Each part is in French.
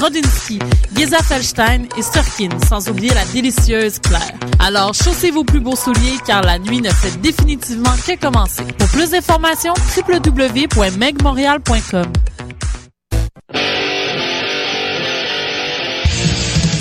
Brodinski, Geza Felstein et Sturkin, sans oublier la délicieuse Claire. Alors, chaussez vos plus beaux souliers car la nuit ne fait définitivement que commencer. Pour plus d'informations, www.megmontreal.com.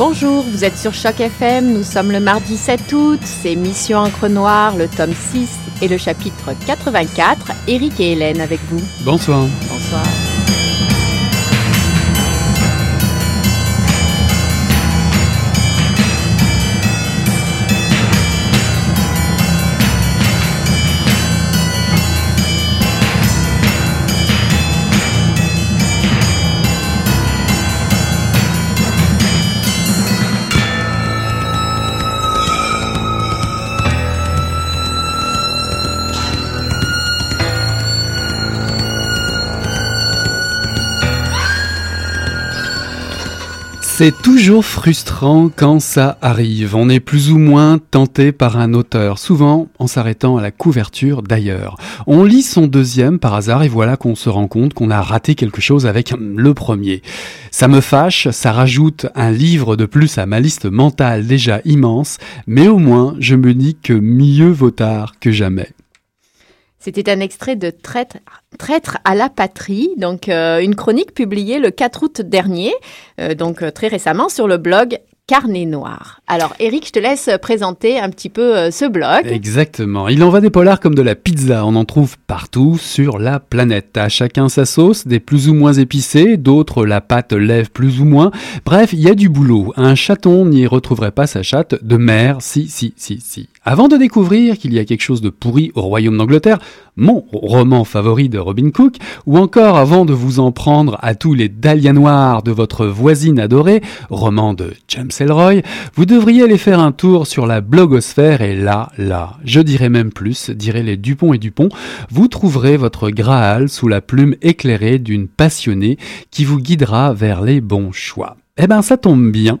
Bonjour, vous êtes sur Choc FM, nous sommes le mardi 7 août, c'est Mission Encre Noire, le tome 6 et le chapitre 84. Eric et Hélène avec vous. Bonsoir. Bonsoir. Toujours frustrant quand ça arrive. On est plus ou moins tenté par un auteur, souvent en s'arrêtant à la couverture d'ailleurs. On lit son deuxième par hasard et voilà qu'on se rend compte qu'on a raté quelque chose avec le premier. Ça me fâche, ça rajoute un livre de plus à ma liste mentale déjà immense, mais au moins je me dis que mieux vaut tard que jamais. C'était un extrait de Traître, à la patrie, donc euh, une chronique publiée le 4 août dernier, euh, donc euh, très récemment sur le blog Carnet Noir. Alors Eric, je te laisse présenter un petit peu ce blog. Exactement. Il en va des polars comme de la pizza. On en trouve partout sur la planète. À chacun sa sauce, des plus ou moins épicées, d'autres la pâte lève plus ou moins. Bref, il y a du boulot. Un chaton n'y retrouverait pas sa chatte de mer. Si, si, si, si. Avant de découvrir qu'il y a quelque chose de pourri au royaume d'Angleterre, mon roman favori de Robin Cook, ou encore avant de vous en prendre à tous les dahlias noirs de votre voisine adorée, roman de James Elroy, vous devriez aller faire un tour sur la blogosphère et là, là, je dirais même plus, dirais les Dupont et Dupont, vous trouverez votre Graal sous la plume éclairée d'une passionnée qui vous guidera vers les bons choix. Eh ben ça tombe bien,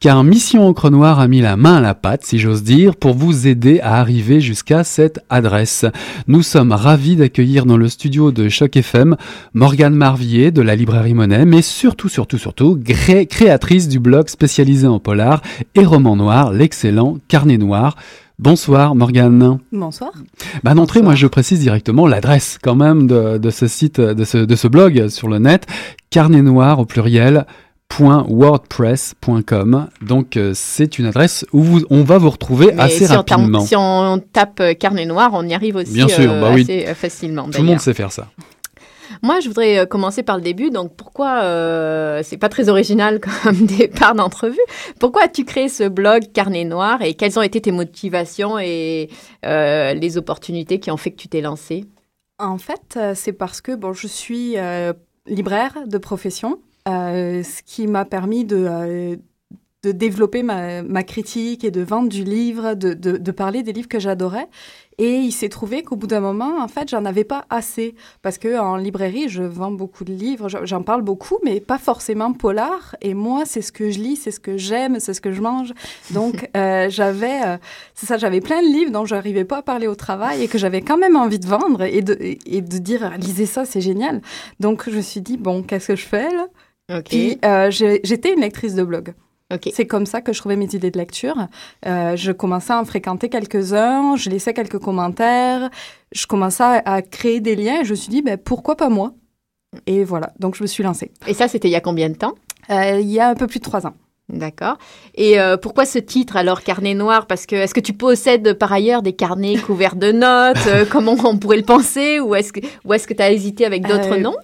car Mission Encre Noire a mis la main à la pâte, si j'ose dire, pour vous aider à arriver jusqu'à cette adresse. Nous sommes ravis d'accueillir dans le studio de Choc FM Morgane Marvier de la librairie Monet, mais surtout, surtout, surtout, créatrice du blog spécialisé en polar et roman noir, l'excellent Carnet Noir. Bonsoir Morgane. Bonsoir. Bah d'entrée, moi je précise directement l'adresse quand même de, de ce site, de ce, de ce blog sur le net, carnet noir au pluriel wordpress.com. Donc euh, c'est une adresse où vous, on va vous retrouver Mais assez si rapidement. si on tape euh, carnet noir, on y arrive aussi Bien sûr, euh, bah oui. assez euh, facilement. Tout le monde sait faire ça. Moi, je voudrais commencer par le début. Donc, pourquoi euh, c'est pas très original comme départ d'entrevue Pourquoi as-tu créé ce blog Carnet Noir et quelles ont été tes motivations et euh, les opportunités qui ont fait que tu t'es lancé En fait, c'est parce que bon, je suis euh, libraire de profession, ce qui m'a permis de, euh, de développer ma, ma critique et de vendre du livre, de, de, de parler des livres que j'adorais. Et il s'est trouvé qu'au bout d'un moment, en fait, j'en avais pas assez. Parce que en librairie, je vends beaucoup de livres, j'en- parle beaucoup, mais pas forcément polar. Et moi, c'est ce que je lis, c'est ce que j'aime, c'est ce que je mange. Donc, euh, j'avais, euh, c'est ça, j'avais plein de livres dont je n'arrivais pas à parler au travail et que j'avais quand même envie de vendre et de, et de dire, lisez ça, c'est génial. Donc, je me suis dit, bon, qu'est-ce que je fais là? Ok. Puis, euh, j'étais une lectrice de blog. ok. C'est comme ça que je trouvais mes idées de lecture. Euh, je commençais à en fréquenter quelques-uns, je laissais quelques commentaires, je commençais à, à créer des liens et je me suis dit, ben, pourquoi pas moi? Et voilà, donc je me suis lancée. Et ça, c'était il y a combien de temps? Euh, il y a un peu plus de trois ans. D'accord. Et euh, pourquoi ce titre alors, Carnet Noir? Parce que est-ce que tu possèdes par ailleurs des carnets couverts de notes? Euh, Comment on pourrait le penser? Ou est-ce que ou est-ce que tu as hésité avec d'autres Euh, noms?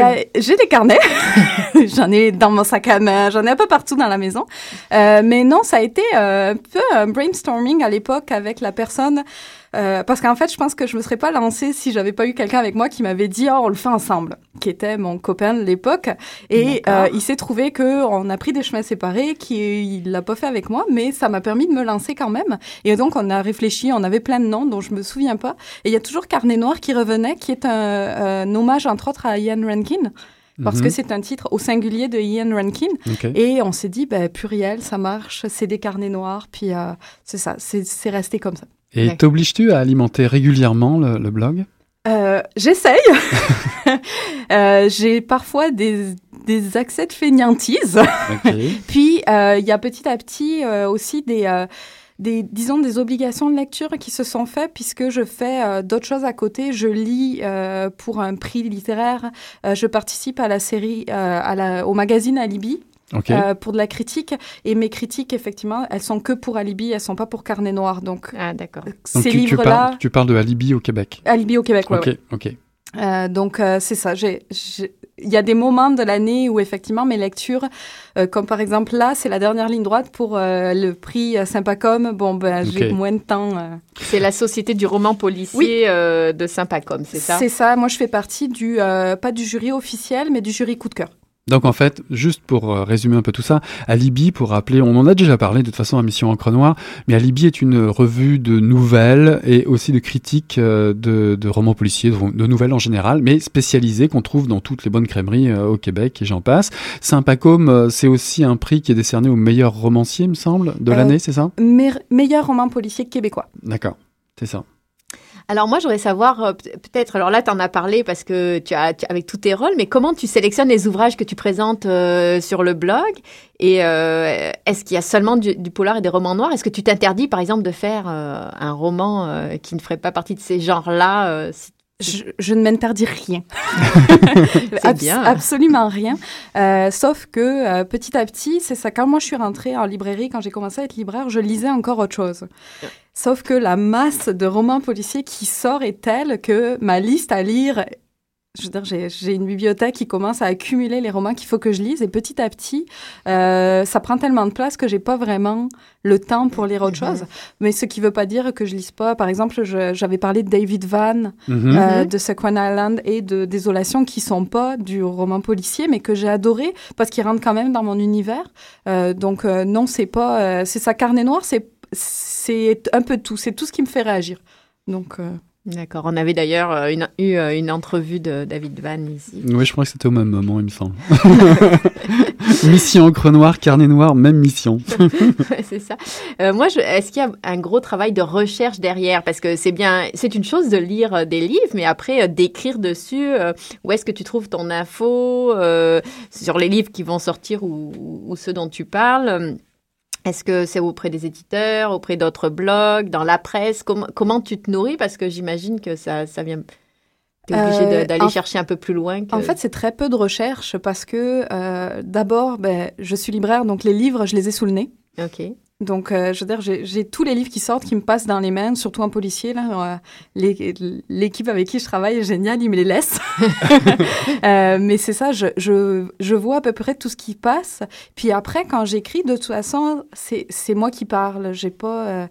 A- J'ai des carnets, j'en ai dans mon sac à main, j'en ai un peu partout dans la maison. Euh, mais non, ça a été euh, un peu un brainstorming à l'époque avec la personne. Euh, parce qu'en fait, je pense que je me serais pas lancée si j'avais pas eu quelqu'un avec moi qui m'avait dit oh on le fait ensemble, qui était mon copain de l'époque. Et euh, il s'est trouvé que on a pris des chemins séparés, qu'il l'a pas fait avec moi, mais ça m'a permis de me lancer quand même. Et donc on a réfléchi, on avait plein de noms dont je me souviens pas. Et il y a toujours Carnet Noir qui revenait, qui est un, un hommage entre autres à Ian Rankin, parce Mhm. que c'est un titre au singulier de Ian Rankin. Et on s'est dit, ben, pluriel, ça marche, c'est des carnets noirs, puis euh, c'est ça, c'est resté comme ça. Et t'obliges-tu à alimenter régulièrement le, le blog? Euh, J'essaye. Euh, J'ai parfois des, des accès de fainéantise. Puis, euh, il y a petit à petit aussi des, des, disons, des obligations de lecture qui se sont faites puisque je fais d'autres choses à côté. Je lis pour un prix littéraire. Je participe à la série, à la, au magazine Alibi. Euh, pour de la critique et mes critiques effectivement elles sont que pour Alibi elles sont pas pour Carnet Noir donc Ah, d'accord. Donc ces tu, tu livres là parles, tu parles de Alibi au Québec. Alibi au Québec ouais, ok, ouais. ok. Euh, donc euh, c'est ça. Il y a des moments de l'année où effectivement mes lectures, euh, comme par exemple là, c'est la dernière ligne droite pour euh, le prix euh, Sympacom. Bon ben j'ai moins de temps. euh. C'est la Société du roman policier Oui. euh, de Saint-Pacom, c'est ça? C'est ça. Moi je fais partie du euh, pas du jury officiel, mais du jury coup de cœur. Donc en fait, juste pour euh, résumer un peu tout ça, Alibi, pour rappeler, on en a déjà parlé de toute façon à Mission Encre Noire, mais Alibi est une revue de nouvelles et aussi de critiques euh, de, de romans policiers, de, de nouvelles en général, mais spécialisées qu'on trouve dans toutes les bonnes crèmeries euh, au Québec et j'en passe. Saint-Pacôme, c'est aussi un prix qui est décerné au meilleur romancier, il me semble, de Euh, l'année, c'est ça? Me- meilleur roman policier québécois. D'accord, c'est ça. Alors moi, je voudrais savoir, euh, peut- peut-être, alors là, tu en as parlé parce que tu as, tu- avec tous tes rôles, mais comment tu sélectionnes les ouvrages que tu présentes euh, sur le blog? Et euh, est-ce qu'il y a seulement du, du polar et des romans noirs? Est-ce que tu t'interdis, par exemple, de faire euh, un roman euh, qui ne ferait pas partie de ces genres-là euh, si- Je, je ne m'interdis rien. Abs- bien. Absolument rien. Euh, sauf que euh, petit à petit, c'est ça. Quand moi je suis rentrée en librairie, quand j'ai commencé à être libraire, je lisais encore autre chose. Sauf que la masse de romans policiers qui sort est telle que ma liste à lire. Je veux dire, j'ai- j'ai une bibliothèque qui commence à accumuler les romans qu'il faut que je lise et petit à petit, euh, ça prend tellement de place que j'ai pas vraiment le temps pour lire autre Mhm. chose. Mais ce qui veut pas dire que je lise pas. Par exemple, je- j'avais parlé de David Van, Mhm. euh, de Sequan Island et de Désolation qui sont pas du roman policier mais que j'ai adoré parce qu'ils rentrent quand même dans mon univers. Euh, donc euh, non, c'est pas euh, c'est ça carnet noir, c'est c'est un peu tout, c'est tout ce qui me fait réagir. Donc euh, D'accord. On avait d'ailleurs euh, une, eu euh, une entrevue de David Van ici. Oui, je crois que c'était au même moment, il me semble. mission Encre Noire, Carnet Noir, même mission. Ouais, c'est ça. Euh, moi, je, est-ce qu'il y a un gros travail de recherche derrière? Parce que c'est bien, c'est une chose de lire des livres, mais après euh, d'écrire dessus. euh, où est-ce que tu trouves ton info euh, sur les livres qui vont sortir ou, ou ceux dont tu parles? euh, Est-ce que c'est auprès des éditeurs, auprès d'autres blogs, dans la presse? Comment, comment tu te nourris? Parce que j'imagine que ça, ça vient. Tu es obligé d'aller chercher un peu plus loin En fait, c'est très peu de recherche parce que d'abord, ben, je suis libraire, donc les livres, je les ai sous le nez. Ok. Donc, euh, je veux dire, j'ai tous les livres qui sortent, qui me passent dans les mains, surtout un policier. Là, euh, l'équipe avec qui je travaille est géniale, il me les laisse. euh, mais c'est ça, je, je, je, vois à peu près tout ce qui passe. Puis après, quand j'écris, de toute façon, c'est moi qui parle. J'ai pas. Euh,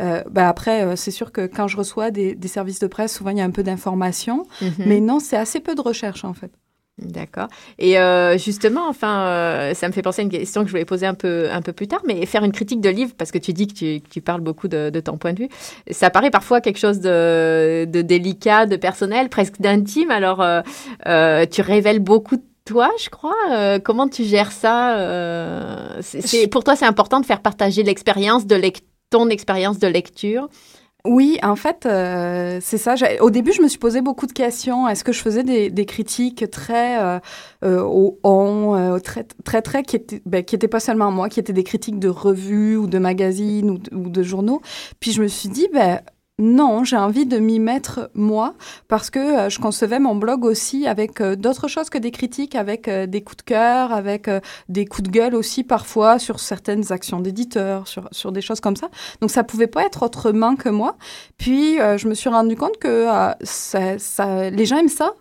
euh ben après, c'est sûr que quand je reçois des, des, services de presse, souvent il y a un peu d'informations. Mm-hmm. Mais non, c'est assez peu de recherche en fait. D'accord. Et euh, justement, enfin, euh, ça me fait penser à une question que je voulais poser un peu, un peu plus tard, mais faire une critique de livre, parce que tu dis que tu, tu parles beaucoup de, de, ton point de vue, ça paraît parfois quelque chose de, de délicat, de personnel, presque d'intime. Alors, euh, tu révèles beaucoup de toi, je crois. Comment tu gères ça c'est, Pour toi, c'est important de faire partager l'expérience de ton expérience de lecture oui, en fait, euh, c'est ça. Au début, je me suis posé beaucoup de questions. Est-ce que je faisais des, critiques très euh, euh au on, très, très, qui étaient, ben, pas seulement moi, qui étaient des critiques de revues ou de magazines ou de, ou de journaux. Puis je me suis dit, ben, non, j'ai envie de m'y mettre moi parce que euh, je concevais mon blog aussi avec euh, d'autres choses que des critiques, avec euh, des coups de cœur, avec des coups de gueule aussi parfois sur certaines actions d'éditeurs, sur, sur des choses comme ça. Donc ça pouvait pas être autrement que moi. Puis je me suis rendu compte que ça, ça, les gens aiment ça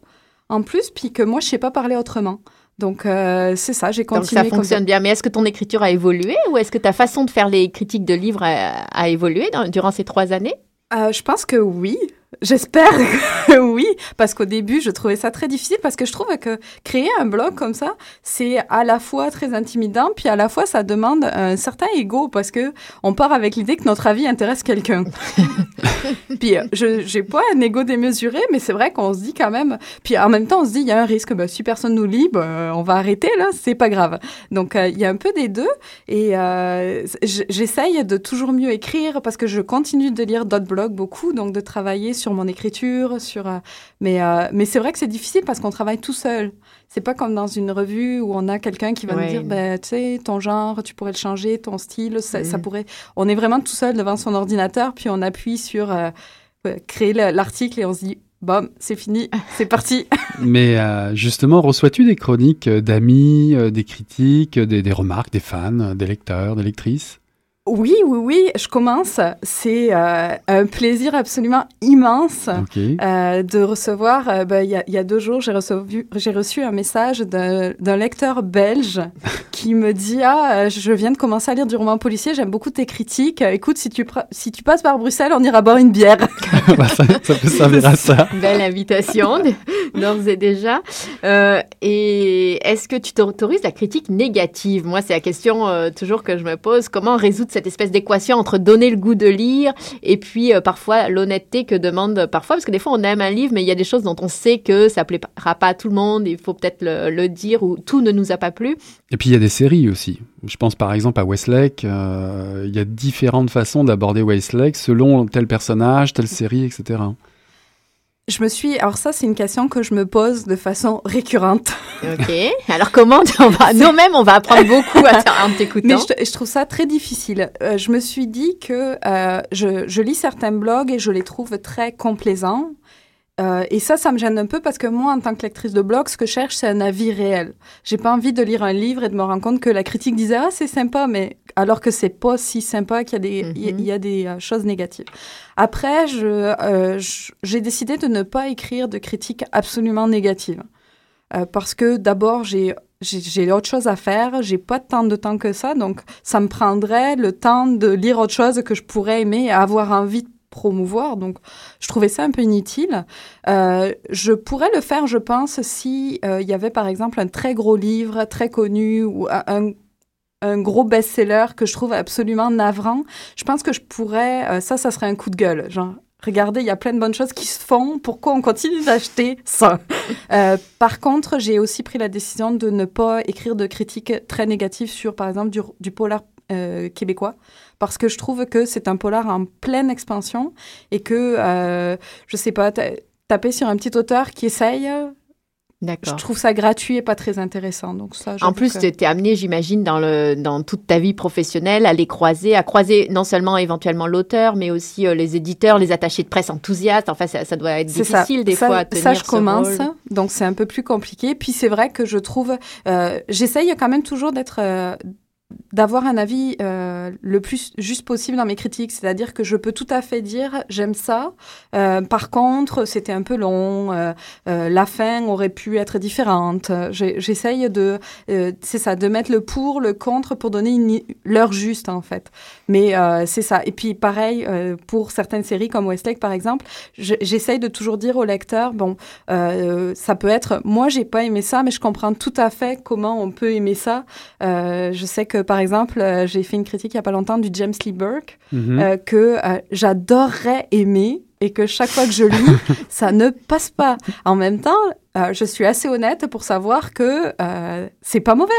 en plus, puis que moi je sais pas parler autrement. Donc c'est ça, j'ai continué. Donc ça fonctionne bien. Mais est-ce que ton écriture a évolué ou est-ce que ta façon de faire les critiques de livres a, a évolué durant ces trois années? Euh, je pense que oui. J'espère que oui, parce qu'au début, je trouvais ça très difficile, parce que je trouve que créer un blog comme ça, c'est à la fois très intimidant, puis à la fois, ça demande un certain ego, parce que on part avec l'idée que notre avis intéresse quelqu'un. puis, euh, je n'ai pas un ego démesuré, mais c'est vrai qu'on se dit quand même, puis en même temps, on se dit, il y a un risque, bah, si personne nous lit, bah, on va arrêter, là, c'est pas grave. Donc, euh, il y a un peu des deux, et euh, j'essaye de toujours mieux écrire, parce que je continue de lire d'autres blogs beaucoup, donc de travailler sur mon écriture, sur. Euh, mais euh, mais c'est vrai que c'est difficile parce qu'on travaille tout seul. C'est pas comme dans une revue où on a quelqu'un qui va nous dire, ben, tu sais, ton genre, tu pourrais le changer, ton style, ça, ça, pourrait. On est vraiment tout seul devant son ordinateur, puis on appuie sur euh, créer l'article et on se dit, Bon, c'est fini, c'est parti. Mais justement, reçois-tu des chroniques d'amis, des critiques, des, des, remarques des fans, des lecteurs, des lectrices? Oui, oui, oui, je commence. C'est euh, un plaisir absolument immense euh, de recevoir. Euh, ben, il y, a deux jours, j'ai reçu, un message d'un lecteur belge qui me dit Ah, je viens de commencer à lire du roman policier, j'aime beaucoup tes critiques. Écoute, si tu, si tu passes par Bruxelles, on ira boire une bière. Bah, ça, ça, peut servir à ça. Belle invitation, d'ores et déjà. et est-ce que tu t'autorises la critique négative? Moi, c'est la question toujours que je me pose. Comment résoudre cette espèce d'équation entre donner le goût de lire et puis euh, parfois l'honnêteté que demande parfois, parce que des fois on aime un livre, mais il y a des choses dont on sait que ça plaira pas à tout le monde, il faut peut-être le, dire ou tout ne nous a pas plu. Et puis il y a des séries aussi. Je pense par exemple à Westlake, euh, il y a différentes façons d'aborder Westlake selon tel personnage, telle série, etc. Je me suis. Alors, ça, c'est une question que je me pose de façon récurrente. Ok. Alors, comment on va. Nous-mêmes, on va apprendre beaucoup en t'écoutant. Mais je, trouve ça très difficile. Euh, je me suis dit que euh, je, je, lis certains blogs et je les trouve très complaisants. Euh, et ça, ça me gêne un peu parce que moi, en tant que lectrice de blog, ce que je cherche, c'est un avis réel. J'ai pas envie de lire un livre et de me rendre compte que la critique disait ah c'est sympa, mais alors que c'est pas si sympa qu'il y a des il y, a des euh, choses négatives. Après, euh, j'ai décidé de ne pas écrire de critiques absolument négatives parce que d'abord j'ai j'ai autre chose à faire, j'ai pas tant de temps que ça, donc ça me prendrait le temps de lire autre chose que je pourrais aimer et avoir envie de promouvoir. Donc, je trouvais ça un peu inutile. Euh, je pourrais le faire, je pense, si euh, il y avait par exemple un très gros livre, très connu, ou un, un gros best-seller que je trouve absolument navrant. Je pense que je pourrais, euh, ça, ça serait un coup de gueule. Genre, regardez, il y a plein de bonnes choses qui se font. Pourquoi on continue d'acheter ça? Euh, Par contre, j'ai aussi pris la décision de ne pas écrire de critiques très négatives sur, par exemple, du, du polar euh, québécois parce que je trouve que c'est un polar en pleine expansion et que, euh, je sais pas, taper sur un petit auteur qui essaye, Je trouve ça gratuit et pas très intéressant. Donc ça, en plus, tu es amené, j'imagine, dans, le, dans toute ta vie professionnelle à les croiser, à croiser non seulement éventuellement l'auteur, mais aussi euh, les éditeurs, les attachés de presse enthousiastes. Enfin, ça, ça doit être difficile des fois à tenir Ça, je commence, donc c'est un peu plus compliqué. Puis c'est vrai que je trouve, euh, j'essaye quand même toujours d'être euh, d'avoir un avis euh, le plus juste possible dans mes critiques. C'est-à-dire que je peux tout à fait dire j'aime ça. Euh, par contre, c'était un peu long. Euh, la fin aurait pu être différente. J'essaye de, c'est ça, de mettre le pour, le contre pour donner l'heure juste en fait. Mais c'est ça. Et puis pareil pour certaines séries comme Westlake par exemple, j'essaye de toujours dire au lecteur bon, ça peut être moi j'ai pas aimé ça, mais je comprends tout à fait comment on peut aimer ça. je sais que par exemple, euh, j'ai fait une critique il n'y a pas longtemps du James Lee Burke mhm. euh, que euh, j'adorerais aimer et que chaque fois que je lis, ça ne passe pas. En même temps, je suis assez honnête pour savoir que c'est pas mauvais.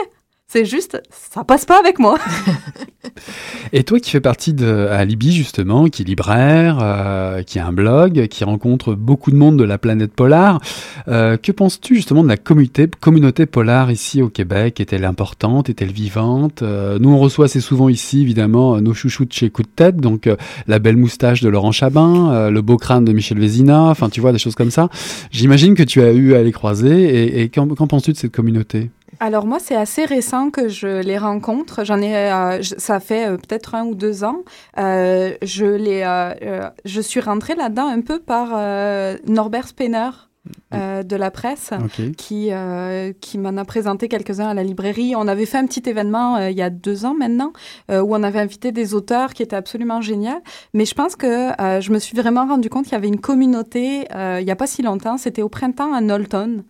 C'est juste, ça passe pas avec moi. Et toi qui fais partie de justement, qui est libraire, euh, qui a un blog, qui rencontre beaucoup de monde de la planète polar, euh, que penses-tu justement de la communauté, communauté polar ici au Québec? Est-elle importante? Est-elle vivante? Euh, Nous on reçoit assez souvent ici évidemment nos chouchous de chez Coup de Tête, donc la belle moustache de Laurent Chabin, le beau crâne de Michel Vézina, enfin tu vois des choses comme ça. J'imagine que tu as eu à les croiser et qu'en penses-tu de cette communauté? Alors moi, c'est assez récent que je les rencontre. J'en ai, euh, ça fait euh, peut-être un ou deux ans. Euh, je les, je suis rentrée là-dedans un peu par Norbert Spener. de la presse qui, qui m'en a présenté quelques-uns à la librairie. On avait fait un petit événement il y a deux ans maintenant où on avait invité des auteurs qui étaient absolument géniaux. Mais je pense que je me suis vraiment rendu compte qu'il y avait une communauté il n'y a pas si longtemps. C'était au printemps à Knowlton.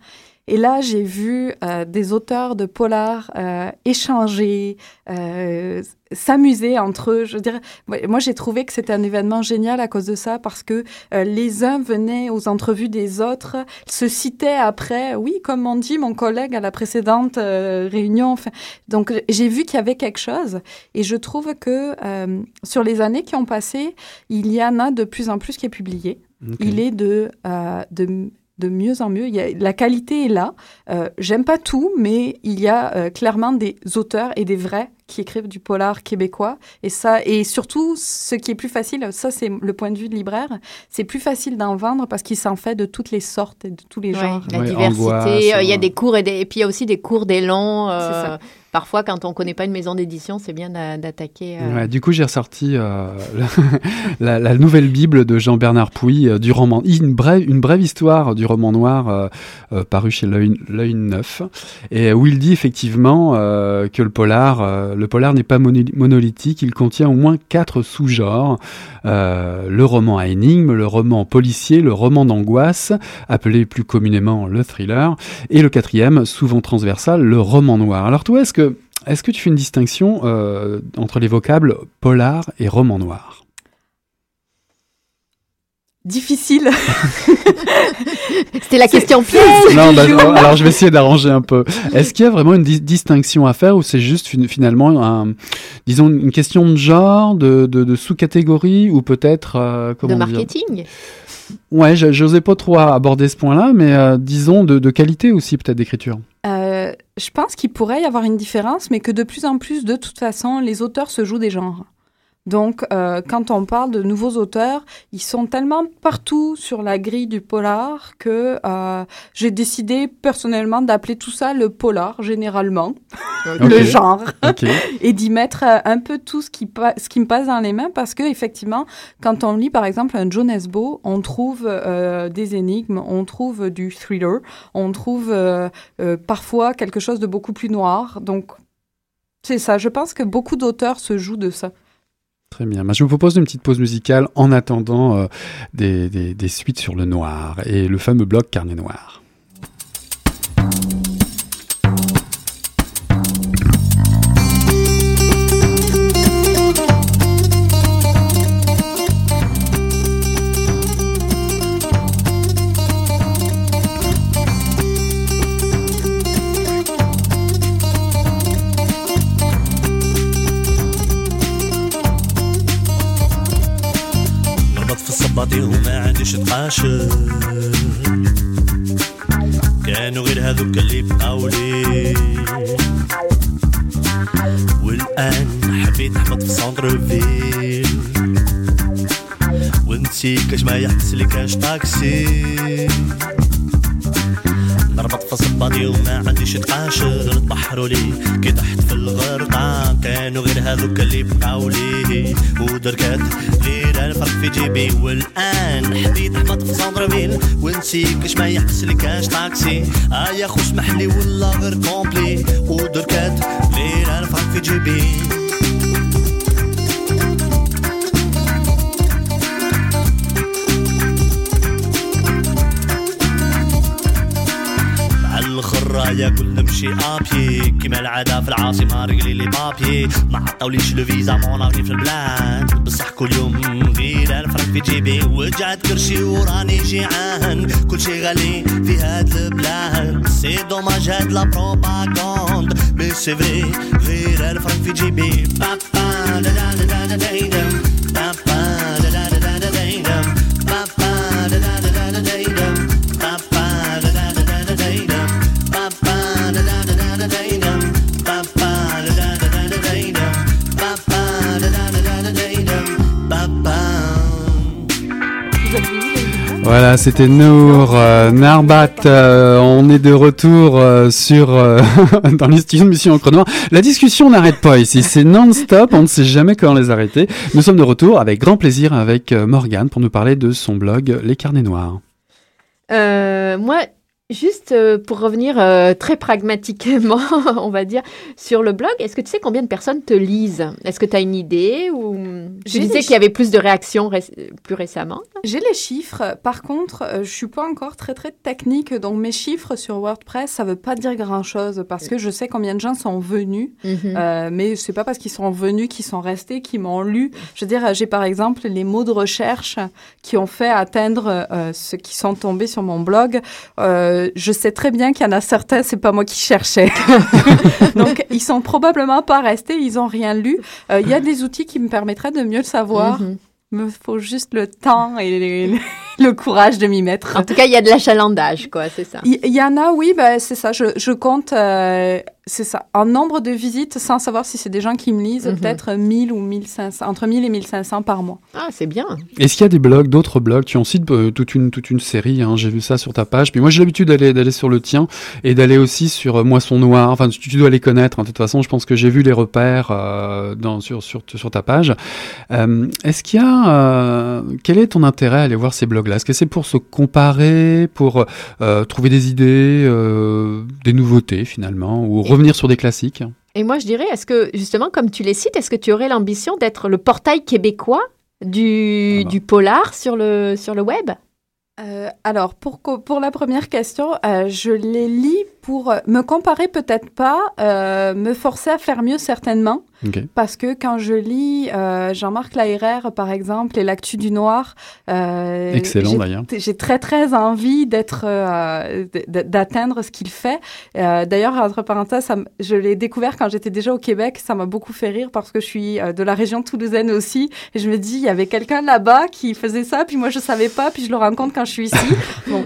Et là, j'ai vu euh, des auteurs de polar euh, échanger, euh, s'amuser entre eux. Je dirais, moi, j'ai trouvé que c'était un événement génial à cause de ça, parce que les uns venaient aux entrevues des autres, se citaient après. Oui, comme on dit mon collègue à la précédente réunion. donc, j'ai vu qu'il y avait quelque chose, et je trouve que sur les années qui ont passé, il y en a de plus en plus qui est publié. Il est de, de de mieux en mieux. Il y a, la qualité est là. Euh, j'aime pas tout, mais il y a euh, clairement des auteurs et des vrais qui écrivent du polar québécois. Et ça, et surtout, ce qui est plus facile, ça c'est le point de vue de libraire, c'est plus facile d'en vendre parce qu'il s'en fait de toutes les sortes et de tous les genres. la diversité, euh, il y a des cours et, des, et puis il y a aussi des cours des longs parfois, quand on ne connaît pas une maison d'édition, c'est bien d'attaquer. Euh, du coup, j'ai ressorti euh, la, nouvelle Bible de Jean-Bernard Pouy euh, du roman, une brève, histoire du roman noir paru chez L'œil Neuf, et où il dit effectivement que le polar, le polar n'est pas monolithique, il contient au moins quatre sous-genres le roman à énigmes, le roman policier, le roman d'angoisse, appelé plus communément le thriller, et le quatrième, souvent transversal, le roman noir. Alors toi, est-ce que est-ce que tu fais une distinction euh, entre les vocables polar et roman noir? Difficile. C'était la question piège. Non, bah, alors je vais essayer d'arranger un peu. Est-ce qu'il y a vraiment une distinction à faire ou c'est juste finalement, un, disons, une question de genre, de, sous-catégorie ou peut-être euh, de marketing? Ouais, j'osais pas trop aborder ce point-là, mais euh, disons de, qualité aussi peut-être d'écriture. Je pense qu'il pourrait y avoir une différence, mais que de plus en plus, de toute façon, les auteurs se jouent des genres. Donc, euh, quand on parle de nouveaux auteurs, ils sont tellement partout sur la grille du polar que euh, j'ai décidé personnellement d'appeler tout ça le polar, généralement, le genre, et d'y mettre euh, un peu tout ce qui, ce qui me passe dans les mains, parce que effectivement, quand on lit par exemple un Joe Nesbo, on trouve des énigmes, on trouve du thriller, on trouve parfois quelque chose de beaucoup plus noir. Donc, c'est ça. Je pense que beaucoup d'auteurs se jouent de ça. Très bien. je vous propose une petite pause musicale en attendant euh, des, des suites sur le noir et le fameux bloc Carnet Noir. تقاشر كانوا غير هذوك اللي بقولي والآن حبيت نحبط في سونتر فيل كاش ما يحبس لي كاش طاكسي نربط في صباطي وما عنديش تقاشر تبحروا لي كي تحت غير هذوك اللي بقاو لي ودركات غير الفرق في جيبي. والآن حبيت نحبط في سندرفيل ونسيك كاش ما يحبس كاش طاكسي. آه يا خوش محلي ولا غير كومبلي. ودركات غير الفرق في جيبي. الخرايا كل نمشي ابيي كيما العادة في العاصمة رجلي لي بابيي ما عطاوليش لو فيزا مون في البلاد. بصح كل يوم غير الفرق في جيبي. وجعت كرشي وراني جيعان. كل شي غالي في هاد البلاد. سي دوماج هاد لا بروباغوند. مي سي غير الفرق في جيبي. بابا دا دا دا دا دا دا. Voilà, c'était Nour euh, Narbat. euh, on est de retour euh, sur euh, dans les Mission Encre Noire. La discussion n'arrête pas ici, c'est non-stop. On ne sait jamais quand les arrêter. Nous sommes de retour avec grand plaisir avec euh, Morgane pour nous parler de son blog Les Carnets Noirs. Euh, moi, juste euh, pour revenir euh, très pragmatiquement, on va dire, sur le blog, est-ce que tu sais combien de personnes te lisent? Est-ce que tu as une idée ou J'ai disais qu'il y avait plus de réactions ré- plus récemment? J'ai les chiffres. Par contre, euh, je suis pas encore très très technique, donc mes chiffres sur WordPress, ça veut pas dire grand chose parce que je sais combien de gens sont venus, Mhm. euh, mais c'est pas parce qu'ils sont venus qu'ils sont restés, qu'ils m'ont lu. Je veux dire, j'ai par exemple les mots de recherche qui ont fait atteindre euh, ceux qui sont tombés sur mon blog. Euh, je sais très bien qu'il y en a certains, c'est pas moi qui cherchais. donc ils sont probablement pas restés, ils ont rien lu. Euh, Il y a des outils qui me permettraient de mieux le savoir. Mhm. Il me faut juste le temps et le, le courage de m'y mettre. En tout cas, il y a de l'achalandage, quoi, c'est ça. Il y, en a, oui, bah, c'est ça. Je, je compte, euh, c'est ça, en nombre de visites, sans savoir si c'est des gens qui me lisent, Mhm. peut-être 1000 ou 1500, entre 1000 et 1500 par mois. Ah, c'est bien. Est-ce qu'il y a des blogs, d'autres blogs? Tu en cites euh, toute une toute une série. Hein, j'ai vu ça sur ta page. Puis moi, j'ai l'habitude d'aller d'aller sur le tien et d'aller aussi sur euh, Moisson Noir. Enfin, tu, tu dois les connaître. hein. De toute façon, je pense que j'ai vu les repères euh, dans sur sur sur ta page. Euh, Est-ce qu'il y a euh, quel est ton intérêt à aller voir ces Est-ce que c'est pour se comparer, pour euh, trouver des idées, euh, des nouveautés finalement, ou revenir sur des classiques Et moi, je dirais, est-ce que, justement, comme tu les cites, est-ce que tu aurais l'ambition d'être le portail québécois du, Ah bah. du polar sur le, sur le web? Euh, alors, pour, pour la première question, euh, je les lis pour euh, me comparer peut-être pas, euh, me forcer à faire mieux certainement. Parce que quand je lis euh, Jean-Marc Laherrère, par exemple, et L'Actu du Noir, euh, Excellent d'ailleurs. j'ai très très envie d'être, euh, d'atteindre ce qu'il fait. D'ailleurs, entre parenthèses, ça je l'ai découvert quand j'étais déjà au Québec. Ça m'a beaucoup fait rire parce que je suis de la région toulousaine aussi, et je me dis, il y avait quelqu'un là-bas qui faisait ça, puis moi je savais pas, puis je le rencontre quand je suis ici. bon,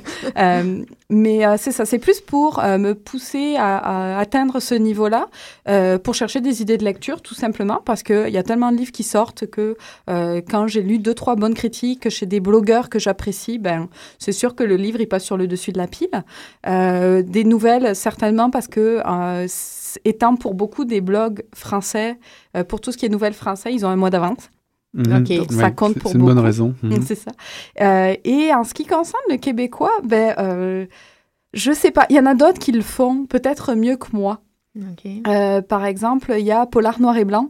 mais c'est ça, c'est plus pour euh, me pousser à, à atteindre ce niveau-là, euh, pour chercher des idées de lecture, tout simplement, parce qu'il y a tellement de livres qui sortent que euh, quand j'ai lu deux, trois bonnes critiques chez des blogueurs que j'apprécie, ben, c'est sûr que le livre, il passe sur le dessus de la pile. Euh, des nouvelles, certainement, parce que, euh, étant pour beaucoup des blogs français, euh, pour tout ce qui est nouvelles français, ils ont un mois d'avance. Mhm. Donc, ça compte c'est- pour C'est une bonne beaucoup. raison. Mhm. C'est ça. Euh, et en ce qui concerne le québécois, ben, euh, je sais pas. Il y en a d'autres qui le font peut-être mieux que moi. Euh, par exemple, il y a Polar Noir et Blanc.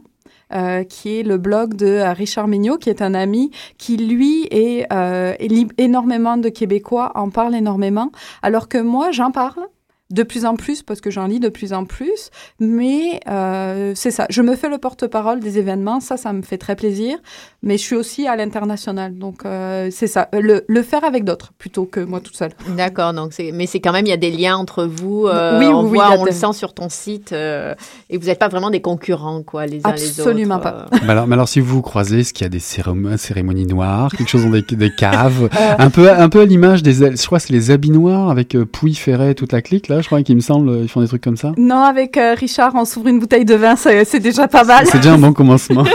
euh, qui est le blog de euh, Richard Mignot, qui est un ami, qui lui est, euh, énormément de Québécois, en parle énormément, alors que moi, j'en parle, de plus en plus parce que j'en lis de plus en plus. Mais euh, c'est ça, je me fais le porte-parole des événements, ça, ça me fait très plaisir. Mais je suis aussi à l'international, donc euh, c'est ça, le, le, faire avec d'autres plutôt que moi toute seule. D'accord, donc c'est, mais c'est quand même il y a des liens entre vous. Euh, oui, on oui, voit, on le sent sur ton site, euh, et vous n'êtes pas vraiment des concurrents, quoi, les uns les autres. Absolument pas. mais, alors, mais alors, si vous vous croisez, est-ce qu'il y a des cérémonies, noires, quelque chose dans des, des caves, un peu, un peu à l'image des, je crois, c'est les habits noirs avec Pouille, Ferret, toute la clique là, je crois qu'il me semble, ils font des trucs comme ça. Non, avec Richard, on s'ouvre une bouteille de vin, c'est déjà pas mal. C'est déjà un bon commencement.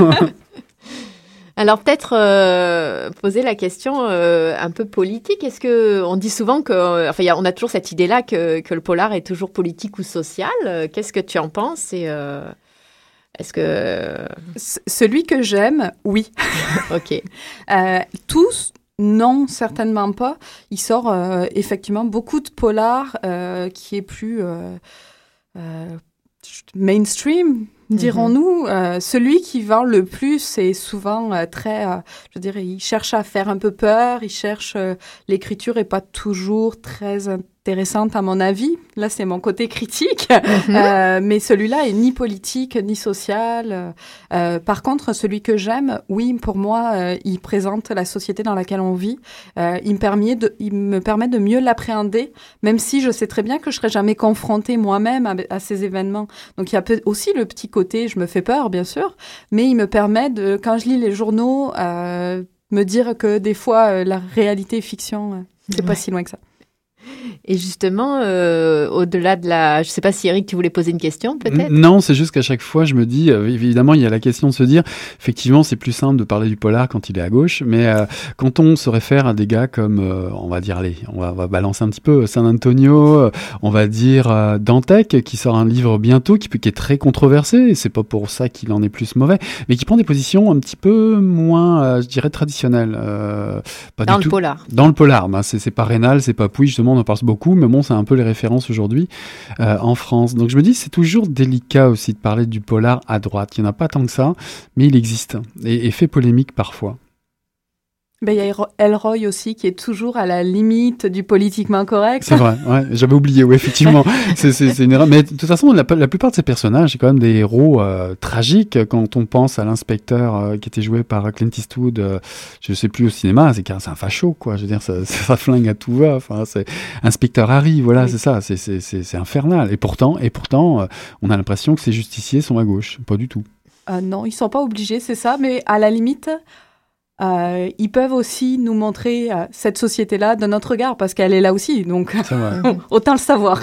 Alors peut-être euh, poser la question euh, un peu politique. Est-ce que on dit souvent que, euh, enfin, on a toujours cette idée-là que, que, le polar est toujours politique ou social. Qu'est-ce que tu en penses Et est-ce que celui que j'aime, oui. ok. tous, non, certainement pas. Il sort effectivement beaucoup de polar qui est plus mainstream, dirons-nous. Euh, celui qui vend le plus est souvent euh, très, euh, je dirais, il cherche à faire un peu peur, il cherche, l'écriture est pas toujours très intéressante à mon avis. Là, c'est mon côté critique, mhm. euh, mais celui-là est ni politique ni social. Euh, par contre, celui que j'aime, oui, pour moi, euh, il présente la société dans laquelle on vit. Il me permet de, il me permet de mieux l'appréhender, même si je sais très bien que je serai jamais confrontée moi-même à, à, ces événements. Donc, il y a aussi le petit côté, je me fais peur, bien sûr, mais il me permet de, quand je lis les journaux, me dire que des fois, la réalité est fiction. c'est pas si loin que ça. Et justement, euh, au-delà de la... Je ne sais pas si Eric, tu voulais poser une question peut-être? Non, c'est juste qu'à chaque fois, je me dis, euh, évidemment, il y a la question de se dire, effectivement, c'est plus simple de parler du polar quand il est à gauche, mais euh, quand on se réfère à des gars comme, on va dire, allez, on va, balancer un petit peu, San Antonio, on va dire Dantec, qui sort un livre bientôt, qui, qui est très controversé, et c'est pas pour ça qu'il en est plus mauvais, mais qui prend des positions un petit peu moins, je dirais, traditionnelles. Pas dans le polar. Dans le polar, ben, c'est pas Rénal, c'est pas Pouille, justement, on en parle beaucoup, mais bon, c'est un peu les références aujourd'hui euh, en France. Donc je me dis, c'est toujours délicat aussi de parler du polar à droite. Il n'y en a pas tant que ça, mais il existe et fait polémique parfois. Ben, il y a Elroy aussi qui est toujours à la limite du politiquement correct. C'est vrai, ouais, j'avais oublié, oui, effectivement. c'est une erreur. Mais de toute façon, la, plupart de ces personnages, c'est quand même des héros euh, tragiques. Quand on pense à l'inspecteur euh, qui était joué par Clint Eastwood, euh, je sais plus au cinéma, c'est un facho, quoi. Je veux dire, ça, ça flingue à tout va. Enfin, c'est inspecteur Harry, voilà, c'est ça. C'est infernal. Et pourtant, et pourtant, on a l'impression que ces justiciers sont à gauche. Pas du tout. non, ils sont pas obligés, c'est ça. Mais à la limite. Euh, ils peuvent aussi nous montrer euh, cette société-là de notre regard parce qu'elle est là aussi. Donc, autant le savoir.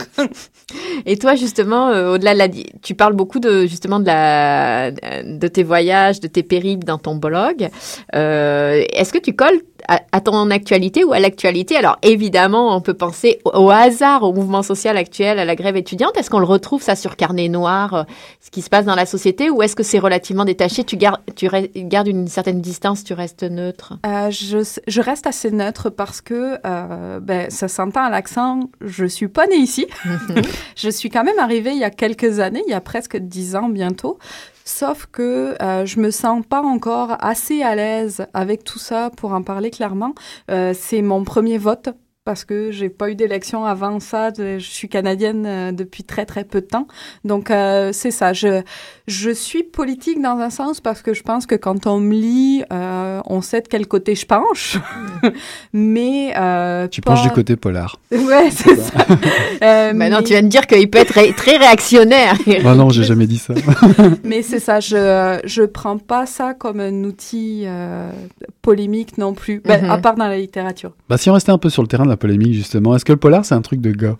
Et toi, justement, euh, au-delà de la, tu parles beaucoup de justement de la, de tes voyages, de tes périples dans ton blog. Est-ce que tu colles à, ton actualité ou à l'actualité Alors, évidemment, on peut penser au, hasard, au mouvement social actuel, à la grève étudiante. Est-ce qu'on le retrouve ça sur carnet noir, ce qui se passe dans la société, ou est-ce que c'est relativement détaché? Tu gardes, tu gardes une certaine distance, tu restes neutre? Euh, je, je, reste assez neutre parce que euh, ben, ça s'entend à l'accent. Je suis pas née ici. je suis quand même arrivée il y a quelques années, il y a presque dix ans bientôt. Sauf que euh, je me sens pas encore assez à l'aise avec tout ça pour en parler clairement. Euh, c'est mon premier vote parce que j'ai pas eu d'élection avant ça. Je suis canadienne euh, depuis très très peu de temps. Donc euh, c'est ça. Je je suis politique dans un sens parce que je pense que quand on me lit, euh, on sait de quel côté je penche. Mais tu penches du côté polar. Ouais, c'est ça. mais... non, tu viens de dire qu'il peut être très réactionnaire. bah non, j'ai jamais dit ça. mais c'est ça. Je je prends pas ça comme un outil polémique non plus, ben, mm-hmm. à part dans la littérature. Bah si on restait un peu sur le terrain de la polémique, justement. Est-ce que le polar, c'est un truc de gars?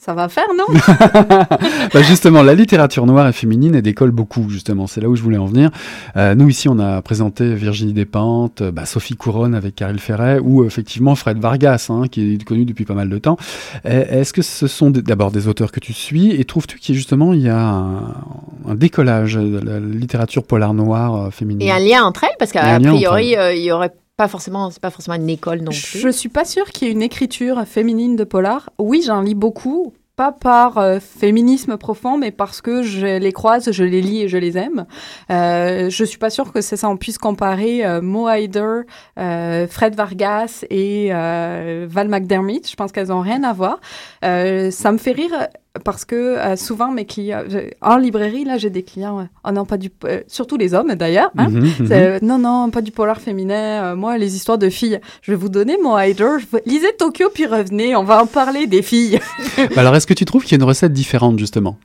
Ça va faire, non? Bah Justement, la littérature noire et féminine, elle décolle beaucoup, justement. C'est là où je voulais en venir. Euh, nous, ici, on a présenté Virginie Despentes, bah, Sophie Couronne avec Caril Ferret, ou effectivement Fred Vargas, hein, qui est connu depuis pas mal de temps. Est-ce que ce sont d'abord des auteurs que tu suis Et trouves-tu qu'il justement, il y a un, décollage de la littérature polar noire euh, féminine? Et un lien entre elles Parce qu'a priori, euh, il y aurait pas forcément, c'est pas forcément une école non plus. Je suis pas sûre qu'il y ait une écriture féminine de polar. Oui, j'en lis beaucoup pas par euh, féminisme profond, mais parce que je les croise, je les lis et je les aime. Euh, je suis pas sûre que c'est ça. On puisse comparer euh, Mo Heider, euh, Fred Vargas et euh, Val McDermott. Je pense qu'elles ont rien à voir. Ça me fait rire parce que euh, souvent mes clients, en librairie là, j'ai des clients. euh, oh non, pas du, euh, surtout les hommes d'ailleurs. Hein, Mhm, mhm. non, non, pas du polar féminin. moi, les histoires de filles, je vais vous donner mon hider. Lisez Tokyo puis revenez. On va en parler des filles. Bah alors, est-ce que tu trouves qu'il y a une recette différente, justement,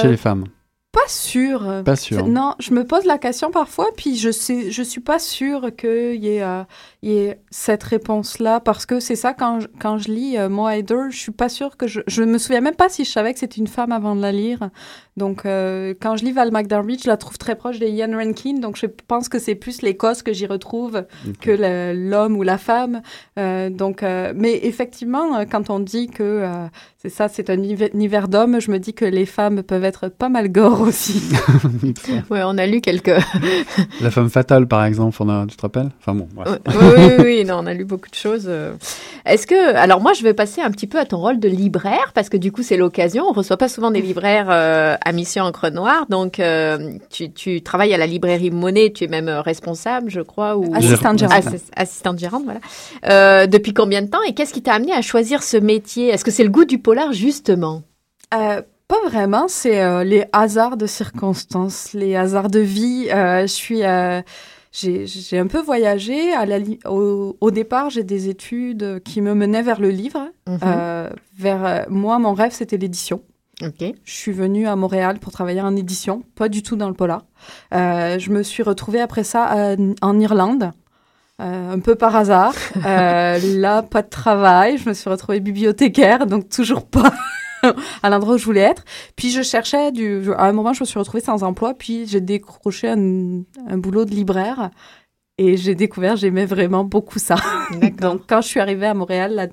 chez les femmes Pas sûr. euh, Pas sûr. c'est- Non, je me pose la question parfois, puis je sais, je suis pas sûre qu'il y ait, euh, y ait cette réponse-là, parce que c'est ça quand je, quand je lis euh, Mo Heider, je suis pas sûre que je, je me souviens même pas si je savais que c'était une femme avant de la lire. Donc euh, quand je lis Val McDermott, je la trouve très proche de Ian Rankin, donc je pense que c'est plus l'Écosse que j'y retrouve que l'homme ou la femme. Euh, donc, mais effectivement, quand on dit que c'est ça, c'est un hiver- univers d'hommes, je me dis que les femmes peuvent être pas mal gore aussi. Ouais, on a lu quelques. La femme fatale, par exemple, on a, tu te rappelles? Enfin bon, bref. oui, oui, oui, oui, non, on a lu beaucoup de choses. euh. Est-ce que, alors moi, je vais passer un petit peu à ton rôle de libraire parce que du coup, c'est l'occasion. On reçoit pas souvent des libraires euh, à Mission Encre Noire, donc euh, tu, tu travailles à la librairie Monet. Tu es même responsable, je crois, ou Assistante gérante. Assi- assistante gérante, voilà. Euh, depuis combien de temps et qu'est-ce qui t'a amené à choisir ce métier? Est-ce que c'est le goût du polar justement? Euh, pas vraiment, c'est euh, les hasards de circonstances, les hasards de vie. Euh, je suis, euh, j'ai un peu voyagé. À la au, au départ, j'ai des études qui me menaient vers le livre. Euh, vers euh, moi, mon rêve, c'était l'édition. Ok. Je suis venue à Montréal pour travailler en édition, pas du tout dans le polar. Euh, je me suis retrouvée après ça en Irlande, euh, un peu par hasard. Euh, là, pas de travail. Je me suis retrouvée bibliothécaire, donc toujours pas à l'endroit où je voulais être. Puis je cherchais du. À un moment, je me suis retrouvée sans emploi, puis j'ai décroché un, un boulot de libraire. Et j'ai découvert, j'aimais vraiment beaucoup ça. Donc, quand je suis arrivée à Montréal, là,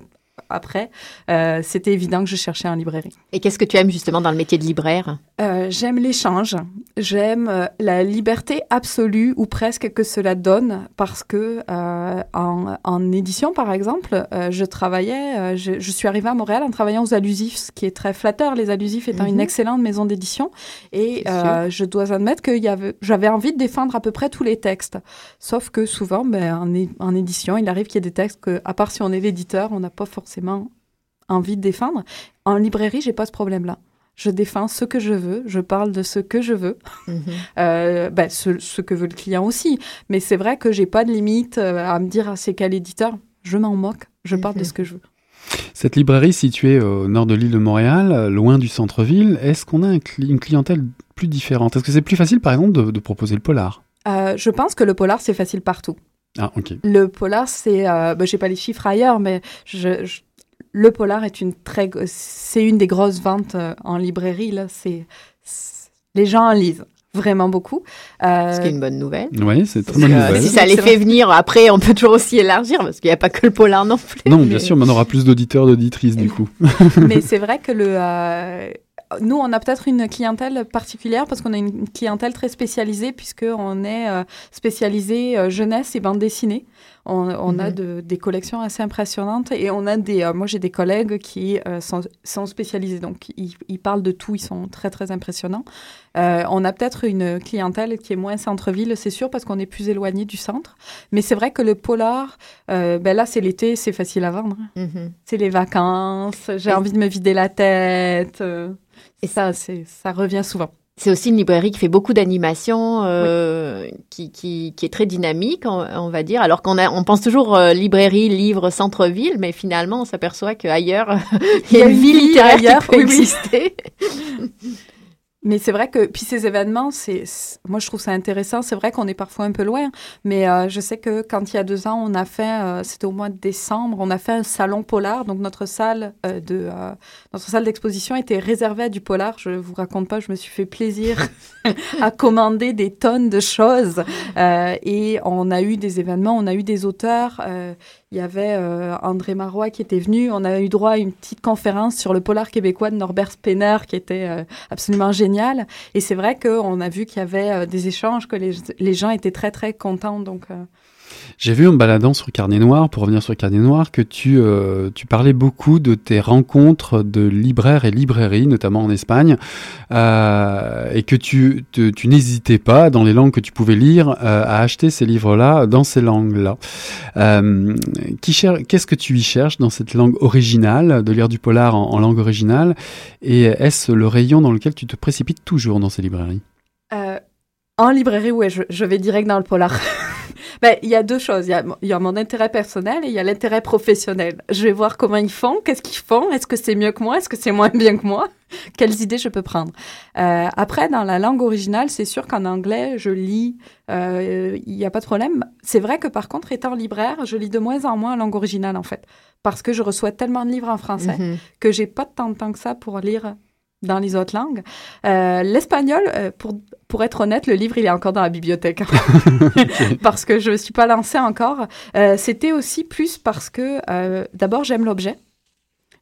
après, euh, c'était évident que je cherchais en librairie. Et qu'est-ce que tu aimes justement dans le métier de libraire? Euh, j'aime l'échange, j'aime euh, la liberté absolue ou presque que cela donne parce que euh, en, en édition par exemple, je travaillais, je, je suis arrivée à Montréal en travaillant aux Allusifs, ce qui est très flatteur, les Allusifs étant Mhm. une excellente maison d'édition. Et je dois admettre que j'avais envie de défendre à peu près tous les textes, sauf que souvent ben, en, en édition, il arrive qu'il y ait des textes que, à part si on est l'éditeur, on n'a pas forcément envie de défendre. En librairie, j'ai pas ce problème-là. Je défends ce que je veux, je parle de ce que je veux, euh, ben, ce, ce que veut le client aussi. Mais c'est vrai que j'ai pas de limite euh, à me dire ah, c'est quel éditeur. Je m'en moque, je parle de Mhm. ce que je veux. Cette librairie située au nord de l'île de Montréal, loin du centre-ville, est-ce qu'on a un cli- une clientèle plus différente? Est-ce que c'est plus facile, par exemple, de, de proposer le polar? Euh, je pense que le polar c'est facile partout. Ah, ok. Le polar c'est, euh, ben, j'ai pas les chiffres ailleurs, mais je, je- le polar est une très, c'est une des grosses ventes euh, en librairie là. C'est, les gens en lisent vraiment beaucoup. Euh, Ce qui est une bonne nouvelle. Oui, c'est très bonne que, nouvelle. si ça les fait venir, après, on peut toujours aussi élargir parce qu'il n'y a pas que le polar non plus. Non, bien mais- sûr, mais on aura plus d'auditeurs, d'auditrices, du coup. Mais c'est vrai que le, euh, nous, on a peut-être une clientèle particulière parce qu'on a une clientèle très spécialisée puisqu'on est euh, spécialisé euh, jeunesse et bande dessinée. On, on a Mhm. de- des collections assez impressionnantes et on a des... euh, moi, j'ai des collègues qui sont, sont spécialisés, donc ils, ils parlent de tout, ils sont très, très impressionnants. On a peut-être une clientèle qui est moins centre-ville, c'est sûr, parce qu'on est plus éloigné du centre. Mais c'est vrai que le polar, ben là, c'est l'été, c'est facile à vendre. Mhm. C'est les vacances, j'ai envie de me vider la tête. Et ça, c'est, ça revient souvent. C'est aussi une librairie qui fait beaucoup d'animations, euh, qui, qui, qui est très dynamique, on, on va dire. Alors qu'on a, on pense toujours euh, librairie, livre, centre-ville, mais finalement, on s'aperçoit qu'ailleurs, il y a une vie littéraire ailleurs, qui peut oui, oui. Mais c'est vrai que, puis ces événements, c'est, moi je trouve ça intéressant. C'est vrai qu'on est parfois un peu loin, mais euh, je sais que quand il y a deux ans, on a fait, euh, c'était au mois de décembre, on a fait un salon polar. Donc notre salle euh, de, euh, notre salle d'exposition était réservée à du polar. Je vous raconte pas, je me suis fait plaisir à commander des tonnes de choses. Euh, et on a eu des événements, on a eu des auteurs. Il y avait euh, André Marois qui était venu. On a eu droit à une petite conférence sur le polar québécois de Norbert Spener qui était euh, absolument génial. Et c'est vrai qu'on a vu qu'il y avait euh, des échanges, que les, les gens étaient très, très contents. Donc, J'ai vu en baladant sur Carnet Noir, pour revenir sur Carnet Noir, que tu, euh, tu parlais beaucoup de tes rencontres de libraires et librairies, notamment en Espagne, euh, et que tu, tu n'hésitais pas, dans les langues que tu pouvais lire, euh, à acheter ces livres-là dans ces langues-là. Qu'est-ce que tu y cherches dans cette langue originale, de lire du polar en, langue originale Et est-ce le rayon dans lequel tu te précipites toujours dans ces librairies? En librairie, je, je vais direct dans le polar. Ben, Il y a deux choses. Il y a, mon- il y a mon intérêt personnel et il y a l'intérêt professionnel. Je vais voir comment ils font, qu'est-ce qu'ils font, est-ce que c'est mieux que moi, est-ce que c'est moins bien que moi, quelles idées je peux prendre. Euh, après, dans la langue originale, c'est sûr qu'en anglais, je lis, euh, il n'y a pas de problème. C'est vrai que par contre, étant libraire, je lis de moins en moins en langue originale, en fait, parce que je reçois tellement de livres en français Mhm. que j'ai pas tant de temps que ça pour lire dans les autres langues. Euh, L'espagnol, euh, pour, pour être honnête, le livre, il est encore dans la bibliothèque. parce que je ne suis pas lancée encore. Euh, C'était aussi plus parce que, d'abord, j'aime l'objet.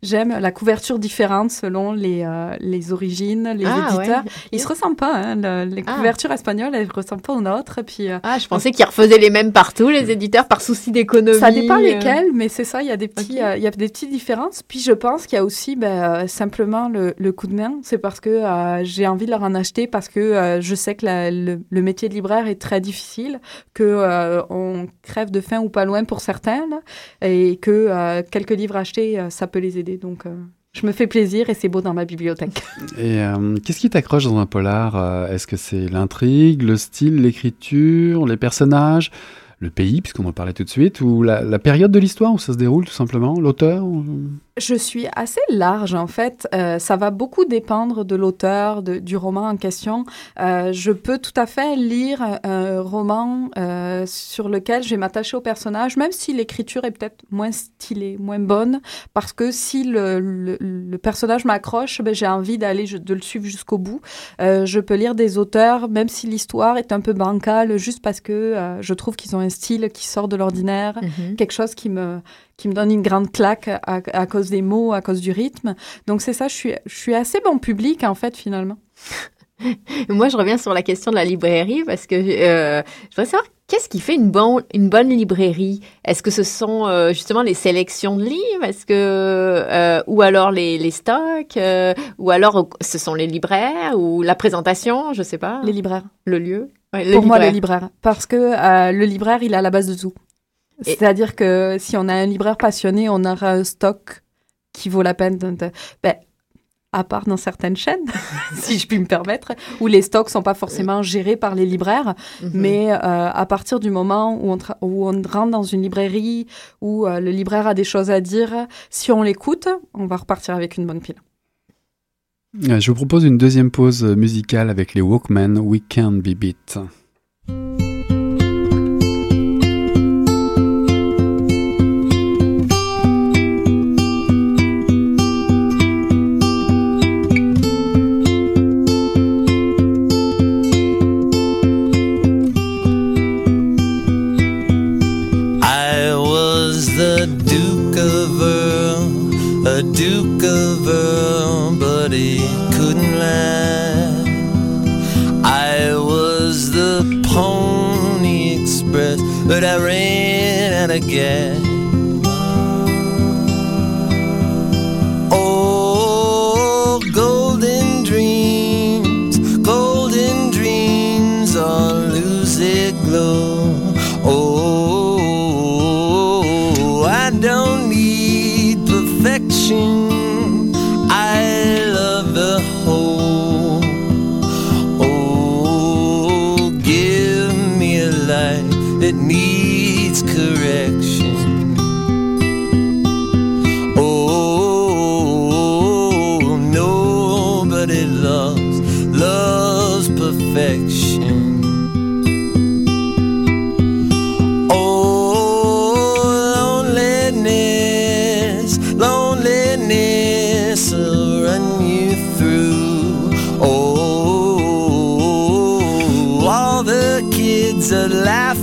J'aime la couverture différente selon les, euh, les origines, les Ah, éditeurs. ouais. Ils se ressemblent pas. Hein, le- les Ah. couvertures espagnoles, elles ne ressemblent pas aux nôtres. Puis, euh, Ah, je pensais qu'ils refaisaient les mêmes partout, les éditeurs, par souci d'économie. ça dépend euh. lesquels, mais c'est ça, il y a des petits, euh, il y a des petites différences. Puis je pense qu'il y a aussi ben, euh, simplement le, le coup de main. C'est parce que euh, j'ai envie de leur en acheter parce que euh, je sais que la- le, le métier de libraire est très difficile, que euh, on crève de faim ou pas loin pour certains, là, et que euh, quelques livres achetés, euh, ça peut les aider. Donc euh, je me fais plaisir et c'est beau dans ma bibliothèque. Et euh, qu'est-ce qui t'accroche dans un polar Euh, Est-ce que c'est l'intrigue, le style, l'écriture, les personnages, le pays, puisqu'on en parlait tout de suite, ou la, période de l'histoire où ça se déroule tout simplement, l'auteur Je suis assez large en fait. Euh, ça va beaucoup dépendre de l'auteur, du roman en question. Euh, je peux tout à fait lire un, roman euh, sur lequel je vais m'attacher au personnage, même si l'écriture est peut-être moins stylée, moins bonne, parce que si le, personnage m'accroche, ben, j'ai envie d'aller de le suivre jusqu'au bout. Je peux lire des auteurs, même si l'histoire est un peu bancale, juste parce que je trouve qu'ils ont style qui sort de l'ordinaire Mhm. quelque chose qui me, qui me donne une grande claque à, à cause des mots, à cause du rythme. Donc c'est ça, je suis, je suis assez bon public en fait finalement. Moi, je reviens sur la question de la librairie parce que euh, je voudrais savoir qu'est-ce qui fait une, bon, une bonne librairie? Est-ce que ce sont euh, justement les sélections de livres? Est-ce que euh, ou alors les, les stocks Ou alors ce sont les libraires ou la présentation? Je sais pas. Les libraires. Le lieu Ouais, Pour moi, le libraire. Parce que euh, le libraire, il est à la base de tout. Et- C'est-à-dire que si on a un libraire passionné, on aura un stock qui vaut la peine de... ben, à part dans certaines chaînes, si je puis me permettre, où les stocks sont pas forcément gérés par les libraires, Mhm. Mais euh, à partir du moment où on, tra- où on rentre dans une librairie, où euh, le libraire a des choses à dire, si on l'écoute, on va repartir avec une bonne pile. Euh, Je vous propose une deuxième pause musicale avec les Walkmen, We Can Be Beat. again. laugh.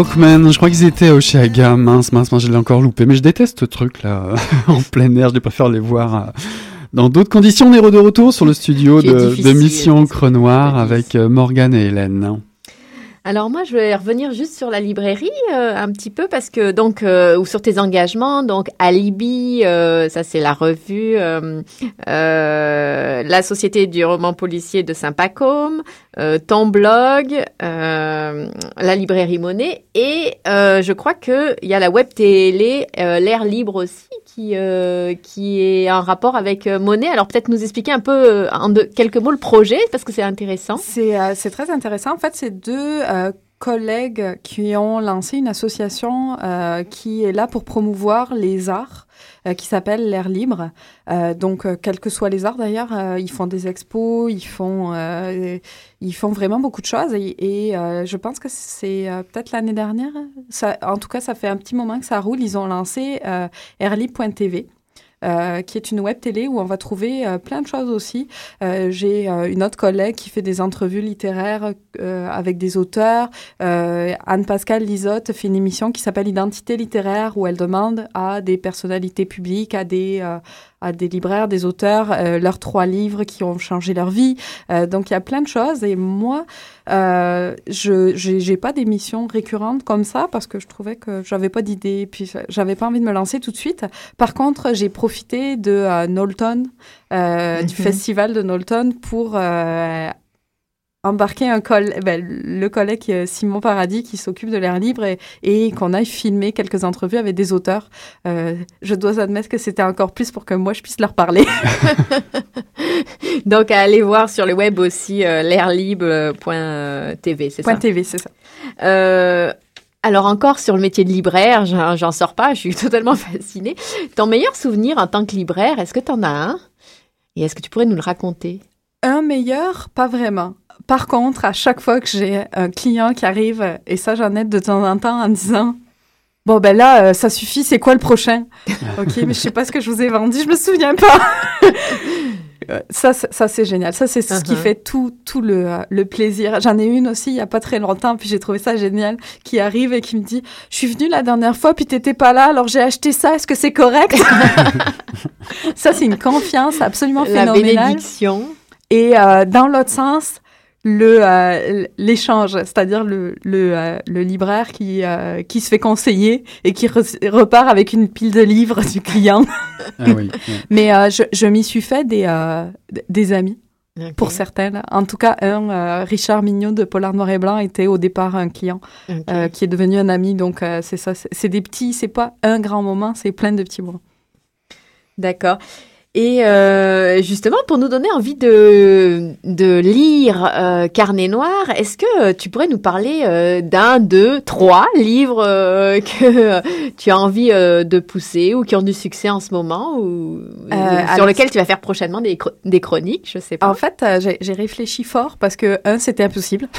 Walkman, je crois qu'ils étaient à Oshiaga. Mince, mince, mince, je l'ai encore loupé. Mais je déteste ce truc là, en plein air. Je préfère les voir euh, dans d'autres conditions. On est de retour sur le studio de, de Mission Crenoir c'est avec euh, Morgane et Hélène. Alors moi, je vais revenir juste sur la librairie euh, un petit peu parce que donc euh, ou sur tes engagements. Donc Alibi, euh, ça c'est la revue, euh, euh, la Société du roman policier de Saint-Pacôme, euh, ton blog, la librairie Monet et je crois que il y a la web télé, l'air libre aussi qui qui est en rapport avec Monet. Alors peut-être nous expliquer un peu en quelques mots le projet parce que c'est intéressant. C'est c'est très intéressant. En fait, c'est deux collègues qui ont lancé une association euh, qui est là pour promouvoir les arts, euh, qui s'appelle L'air libre. Euh, donc, euh, quels que soient les arts d'ailleurs, euh, ils font des expos, ils font, euh, ils font vraiment beaucoup de choses. Et, euh, je pense que c'est euh, peut-être l'année dernière. En tout cas, ça fait un petit moment que ça roule. Ils ont lancé euh, airlib.tv. euh, qui est une web télé où on va trouver euh, plein de choses aussi. Euh, J'ai euh, une autre collègue qui fait des entrevues littéraires avec des auteurs. Anne-Pascale Lisotte fait une émission qui s'appelle Identité littéraire où elle demande à des personnalités publiques, à des, à des libraires, des auteurs, euh, leurs trois livres qui ont changé leur vie. Euh, donc il y a plein de choses et moi, euh, je j'ai j'ai pas d'émission récurrente comme ça parce que je trouvais que j'avais pas d'idée puis j'avais pas envie de me lancer tout de suite. Par contre, j'ai profité de euh, Knowlton, euh, du Mhm. festival de Knowlton pour euh, embarquer un coll ben, le collègue euh, Simon Paradis qui s'occupe de l'air libre et, et qu'on aille filmer quelques entrevues avec des auteurs. Euh, je dois admettre que c'était encore plus pour que moi je puisse leur parler. Donc, à aller voir sur le web aussi euh, l'airlibre.tv, c'est ça? TV, c'est ça. Euh, alors, encore sur le métier de libraire, j'en sors pas, je suis totalement fascinée. Ton meilleur souvenir en tant que libraire, est-ce que tu en as un? Et est-ce que tu pourrais nous le raconter? Un meilleur, pas vraiment. Par contre, à chaque fois que j'ai un client qui arrive, et ça j'en ai de temps en temps en disant Bon, ben là, euh, ça suffit, c'est quoi le prochain Ok, mais je sais pas ce que je vous ai vendu, je me souviens pas. Euh, ça, c'est- ça c'est génial. Ça, c'est ce qui Uh-huh. fait tout, tout le, euh, le plaisir. J'en ai une aussi il y a pas très longtemps, puis j'ai trouvé ça génial, qui arrive et qui me dit Je suis venue la dernière fois, puis t'étais pas là, alors j'ai acheté ça, est-ce que c'est correct Ça, c'est une confiance absolument La phénoménale. bénédiction. Et euh, dans l'autre sens, le euh, l'échange, c'est-à-dire le le, euh, le libraire qui euh, qui se fait conseiller et qui re- repart avec une pile de livres du client. Ah oui. ouais. Mais euh, je, je m'y suis fait des euh, des amis pour certains. là. En tout cas, un euh, Richard Mignot de Polar Noir et Blanc était au départ un client euh, qui est devenu un ami. Donc euh, c'est ça, c'est c'est des petits, c'est pas un grand moment, c'est plein de petits moments. D'accord. Et euh, justement, pour nous donner envie de, de lire euh, Carnet Noir, est-ce que tu pourrais nous parler euh, d'un, deux, trois livres euh, que euh, tu as envie euh, de pousser ou qui ont du succès en ce moment ou ou sur lesquels tu vas faire prochainement des, des chroniques, je sais pas. En fait, euh, j'ai réfléchi fort parce que, un, c'était impossible.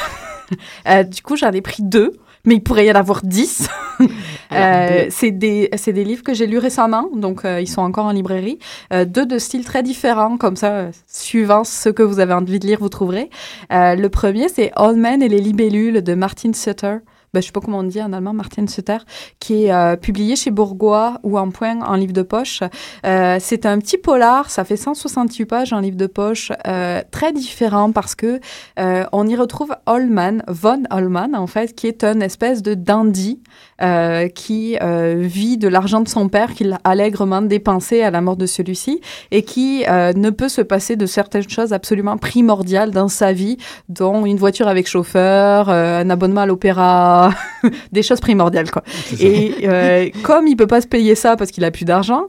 Euh, du coup, j'en ai pris deux, mais il pourrait y en avoir dix. Alors, Euh, deux. c'est des, c'est des livres que j'ai lus récemment, donc euh, ils sont encore en librairie. Euh, deux de styles très différents, comme ça, suivant ce que vous avez envie de lire, vous trouverez. Euh, le premier, c'est All Men et les libellules de Martin Sutter. Ben, je sais pas comment on dit en allemand, Martin Sutter, qui est euh, publié chez Bourgois ou en point en livre de poche. Euh, c'est un petit polar, ça fait 168 pages en livre de poche, euh, très différent parce que euh, on y retrouve Holman, von Holman en fait, qui est une espèce de dandy euh, qui euh, vit de l'argent de son père qu'il a allègrement dépensé à la mort de celui-ci et qui euh, ne peut se passer de certaines choses absolument primordiales dans sa vie, dont une voiture avec chauffeur, euh, un abonnement à l'opéra, des choses primordiales quoi. Et euh, comme il peut pas se payer ça parce qu'il a plus d'argent,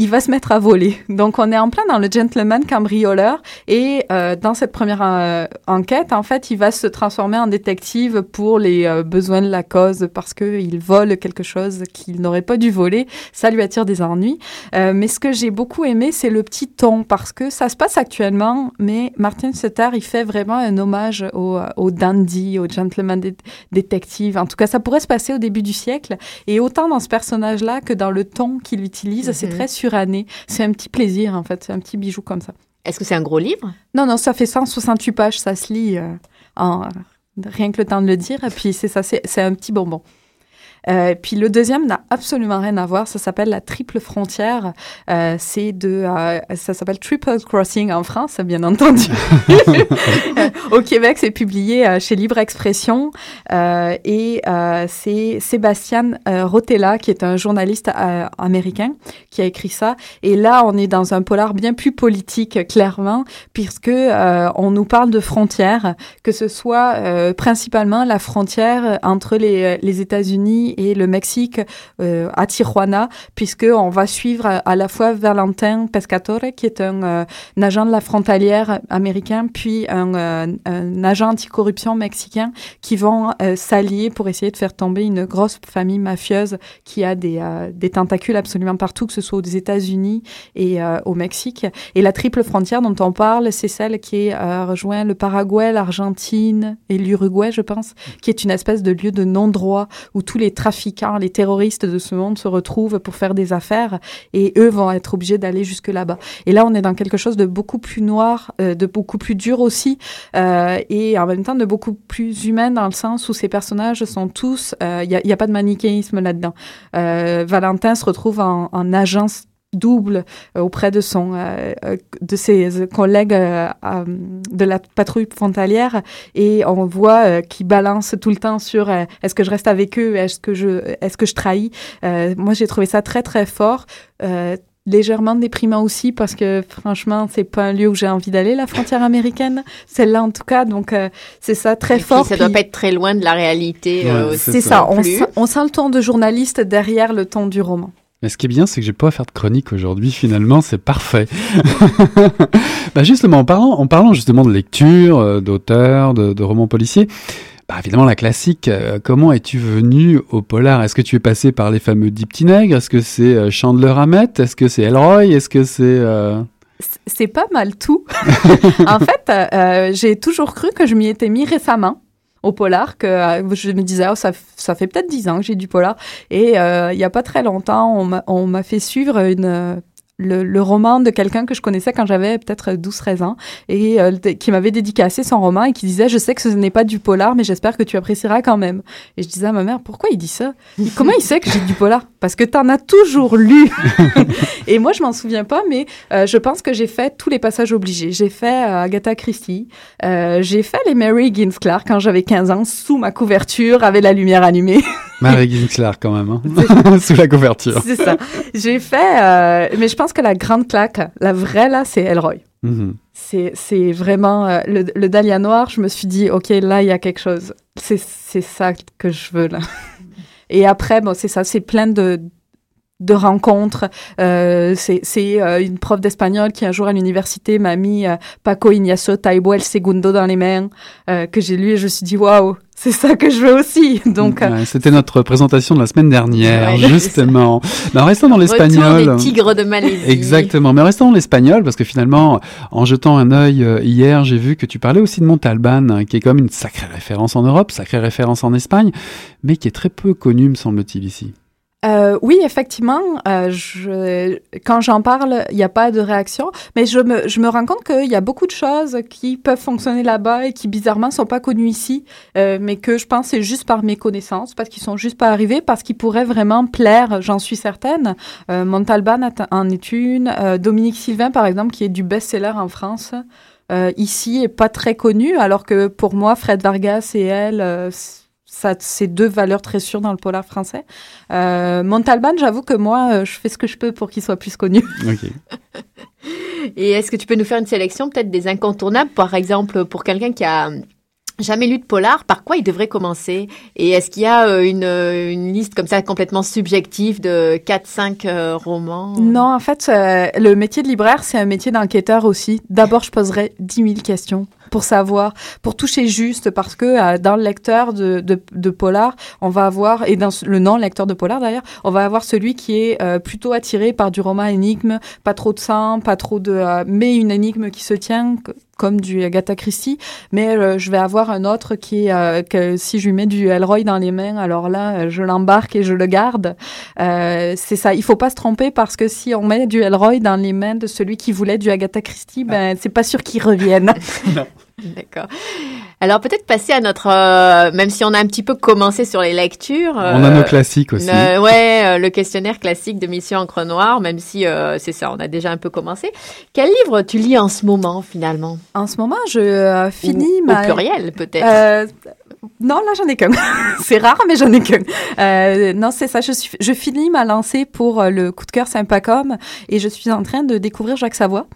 il va se mettre à voler. Donc, on est en plein dans le gentleman cambrioleur. Et euh, dans cette première euh, enquête, en fait, il va se transformer en détective pour les euh, besoins de la cause parce qu'il vole quelque chose qu'il n'aurait pas dû voler. Ça lui attire des ennuis. Euh, mais ce que j'ai beaucoup aimé, c'est le petit ton parce que ça se passe actuellement, mais Martin Sutter, il fait vraiment un hommage au, au dandy, au gentleman dé- détective. En tout cas, ça pourrait se passer au début du siècle. Et autant dans ce personnage-là que dans le ton qu'il utilise, c'est Mhm. très suranné. C'est un petit plaisir, en fait. C'est un petit bijou comme ça. Est-ce que c'est un gros livre? Non, non, ça fait 168 pages. Ça se lit euh, en rien que le temps de le dire. Et puis, c'est ça, c'est un petit bonbon. Euh, puis le deuxième n'a absolument rien à voir. Ça s'appelle la triple frontière. Euh, c'est de, euh, ça s'appelle Triple Crossing en France, bien entendu. Euh, Au Québec, c'est publié euh, chez Libre Expression euh, et euh, c'est Sébastien Rotella qui est un journaliste américain qui a écrit ça. Et là, on est dans un polar bien plus politique, clairement, puisque euh, on nous parle de frontières, que ce soit euh, principalement la frontière entre les, les États-Unis et le Mexique euh, à Tijuana, puisque on va suivre à, la fois Valentin Pescatore, qui est un, euh, agent de la frontalière américain, puis un, euh, un agent anticorruption mexicain, qui vont euh, s'allier pour essayer de faire tomber une grosse famille mafieuse qui a des, des tentacules absolument partout, que ce soit aux États-Unis et au Mexique. Et la triple frontière dont on parle, c'est celle qui rejoint le Paraguay, l'Argentine et l'Uruguay, je pense, qui est une espèce de lieu de non-droit où tous les trafiquants, les terroristes de ce monde se retrouvent pour faire des affaires et eux vont être obligés d'aller jusque là-bas. Et là, on est dans quelque chose de beaucoup plus noir, euh, de beaucoup plus dur aussi, euh, et en même temps de beaucoup plus humain dans le sens où ces personnages sont tous, il n'y a, pas de manichéisme là-dedans. Euh, Valentin se retrouve en agence double euh, auprès de son euh, euh, de ses collègues de la patrouille frontalière. Et on voit euh, qu'il balance tout le temps sur est-ce que je reste avec eux? Est-ce que je est-ce que je trahis? Euh, moi j'ai trouvé ça très très fort. Euh, légèrement déprimant aussi parce que franchement c'est pas un lieu où j'ai envie d'aller la frontière américaine. Celle-là en tout cas. Donc euh, c'est ça très Et puis, fort. Ça doit puis- pas être très loin de la réalité. Ouais, euh, c'est c'est ça. on, sent, on sent le ton de journaliste derrière le ton du roman. Mais ce qui est bien, c'est que j'ai pas à faire de chronique aujourd'hui. Finalement, c'est parfait. bah justement, en parlant, en parlant justement de lecture, euh, d'auteurs, de, romans policiers, bah évidemment la classique. euh, comment es-tu venu au polar? Est-ce que tu es passé par les fameux Dix Petits Nègres? Est-ce que c'est euh, Chandler Hammett? Est-ce que c'est Elroy? Est-ce que c'est euh, C'est pas mal tout. en fait, j'ai toujours cru que je m'y étais mis récemment au polar, que euh, je me disais, oh, ça, ça fait peut-être dix ans que j'ai du polar. Et euh, il y a pas très longtemps, on m'a- on m'a fait suivre une... le, le roman de quelqu'un que je connaissais quand j'avais peut-être 12-13 ans et euh, qui m'avait dédicacé son roman et qui disait je sais que ce n'est pas du polar mais j'espère que tu apprécieras quand même et je disais à ma mère pourquoi il dit ça? Comment il sait que j'ai du polar? Parce que t'en as toujours lu et moi je m'en souviens pas mais euh, je pense que j'ai fait tous les passages obligés. J'ai fait euh, Agatha Christie, j'ai fait les Mary Higgins Clark quand j'avais 15 ans, sous ma couverture, avec la lumière allumée. Mary Ginsler quand même, hein sous la couverture. C'est ça. J'ai fait, mais je pense que la grande claque, la vraie là, c'est Elroy. Mhm. C'est, c'est vraiment euh, le, le Dahlia noir. Je me suis dit, ok, là, il y a quelque chose. C'est, c'est ça que je veux là. Et après, bon, c'est ça, c'est plein de de rencontres. Euh, c'est c'est euh, une prof d'espagnol qui un jour à l'université m'a mis euh, Paco Ignacio Taibo El Segundo dans les mains euh, que j'ai lu et je me suis dit waouh c'est ça que je veux aussi donc euh, Ouais, C'était notre présentation de la semaine dernière, Ouais, justement. Mais en restant dans l'espagnol. Tigres de Malaisie. Exactement. Mais restons dans l'espagnol, parce que finalement, en jetant un œil euh, hier, j'ai vu que tu parlais aussi de Montalban, hein, qui est comme une sacrée référence en Europe, sacrée référence en Espagne, mais qui est très peu connue, me semble-t-il, ici. Euh, oui, effectivement, euh, je, quand j'en parle, il n'y a pas de réaction, mais je me, je me rends compte qu'il y a beaucoup de choses qui peuvent fonctionner là-bas et qui bizarrement sont pas connues ici, euh, mais que je pense c'est juste par mes connaissances, parce qu'ils sont juste pas arrivés, parce qu'ils pourraient vraiment plaire, j'en suis certaine. Euh, Montalban en est une, euh, Dominique Sylvain par exemple, qui est du best-seller en France. euh, ici est pas très connu, alors que pour moi, Fred Vargas et elle, ça, c'est deux valeurs très sûres dans le polar français. Euh, Montalban, j'avoue que moi, euh, je fais ce que je peux pour qu'il soit plus connu. Et est-ce que tu peux nous faire une sélection peut-être des incontournables, par exemple, pour quelqu'un qui a jamais lu de polar, par quoi il devrait commencer? Et est-ce qu'il y a euh, une, une liste comme ça complètement subjective de 4-5 euh, romans? Non, en fait, euh, le métier de libraire, c'est un métier d'enquêteur aussi. D'abord, je poserai 10 000 questions pour savoir, pour toucher juste, parce que euh, dans le lecteur de, de, polar, on va avoir, et dans le non-lecteur de polar d'ailleurs, on va avoir celui qui est euh, plutôt attiré par du roman énigme, pas trop de sang, pas trop de... euh, mais une énigme qui se tient, comme du Agatha Christie, mais euh, je vais avoir un autre qui, euh, que si je lui mets du Elroy dans les mains, alors là, euh, je l'embarque et je le garde. Euh, c'est ça, il faut pas se tromper parce que si on met du Elroy dans les mains de celui qui voulait du Agatha Christie, ben c'est pas sûr qu'il revienne. D'accord. Alors peut-être passer à notre, euh, même si on a un petit peu commencé sur les lectures. On a euh, nos classiques aussi. le- ouais, euh, le questionnaire classique de Mission Encre Noire, même si euh, c'est ça, on a déjà un peu commencé. Quel livre tu lis en ce moment finalement? En ce moment, je euh, finis Ou- ma Au pluriel peut-être. Euh, non, là, j'en ai qu'un. c'est rare, mais j'en ai qu'un. Euh, non, c'est ça. Je, suis, je finis ma lancée pour euh, le coup de cœur Sympacom et je suis en train de découvrir Jacques Savoie.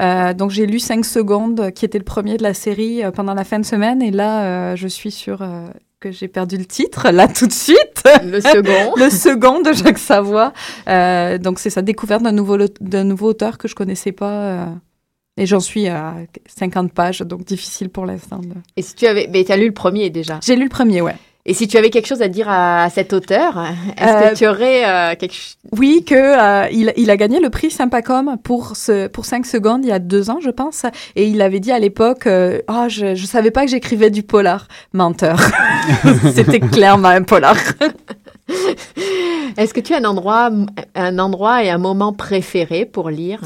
Euh, donc, j'ai lu 5 secondes, qui était le premier de la série euh, pendant la fin de semaine. Et là, euh, je suis sur euh, que j'ai perdu le titre, là, tout de suite. le second. le second de Jacques Savoie. Euh, donc, c'est ça, découverte d'un nouveau, d'un nouveau auteur que je connaissais pas. euh, et j'en suis à 50 pages, donc difficile pour l'instant. de- Et si tu avais, mais tu as lu le premier déjà. J'ai lu le premier, ouais. Et si tu avais quelque chose à dire à cet auteur, est-ce Euh, que tu aurais euh, quelque chose Oui, que euh, il, il a gagné le prix Sympacom pour ce pour 5 secondes il y a deux ans, je pense, et il avait dit à l'époque, euh, ah, je je savais pas que j'écrivais du polar, menteur. C'était clairement un polar. Est-ce que tu as un endroit, un endroit et un moment préféré pour lire?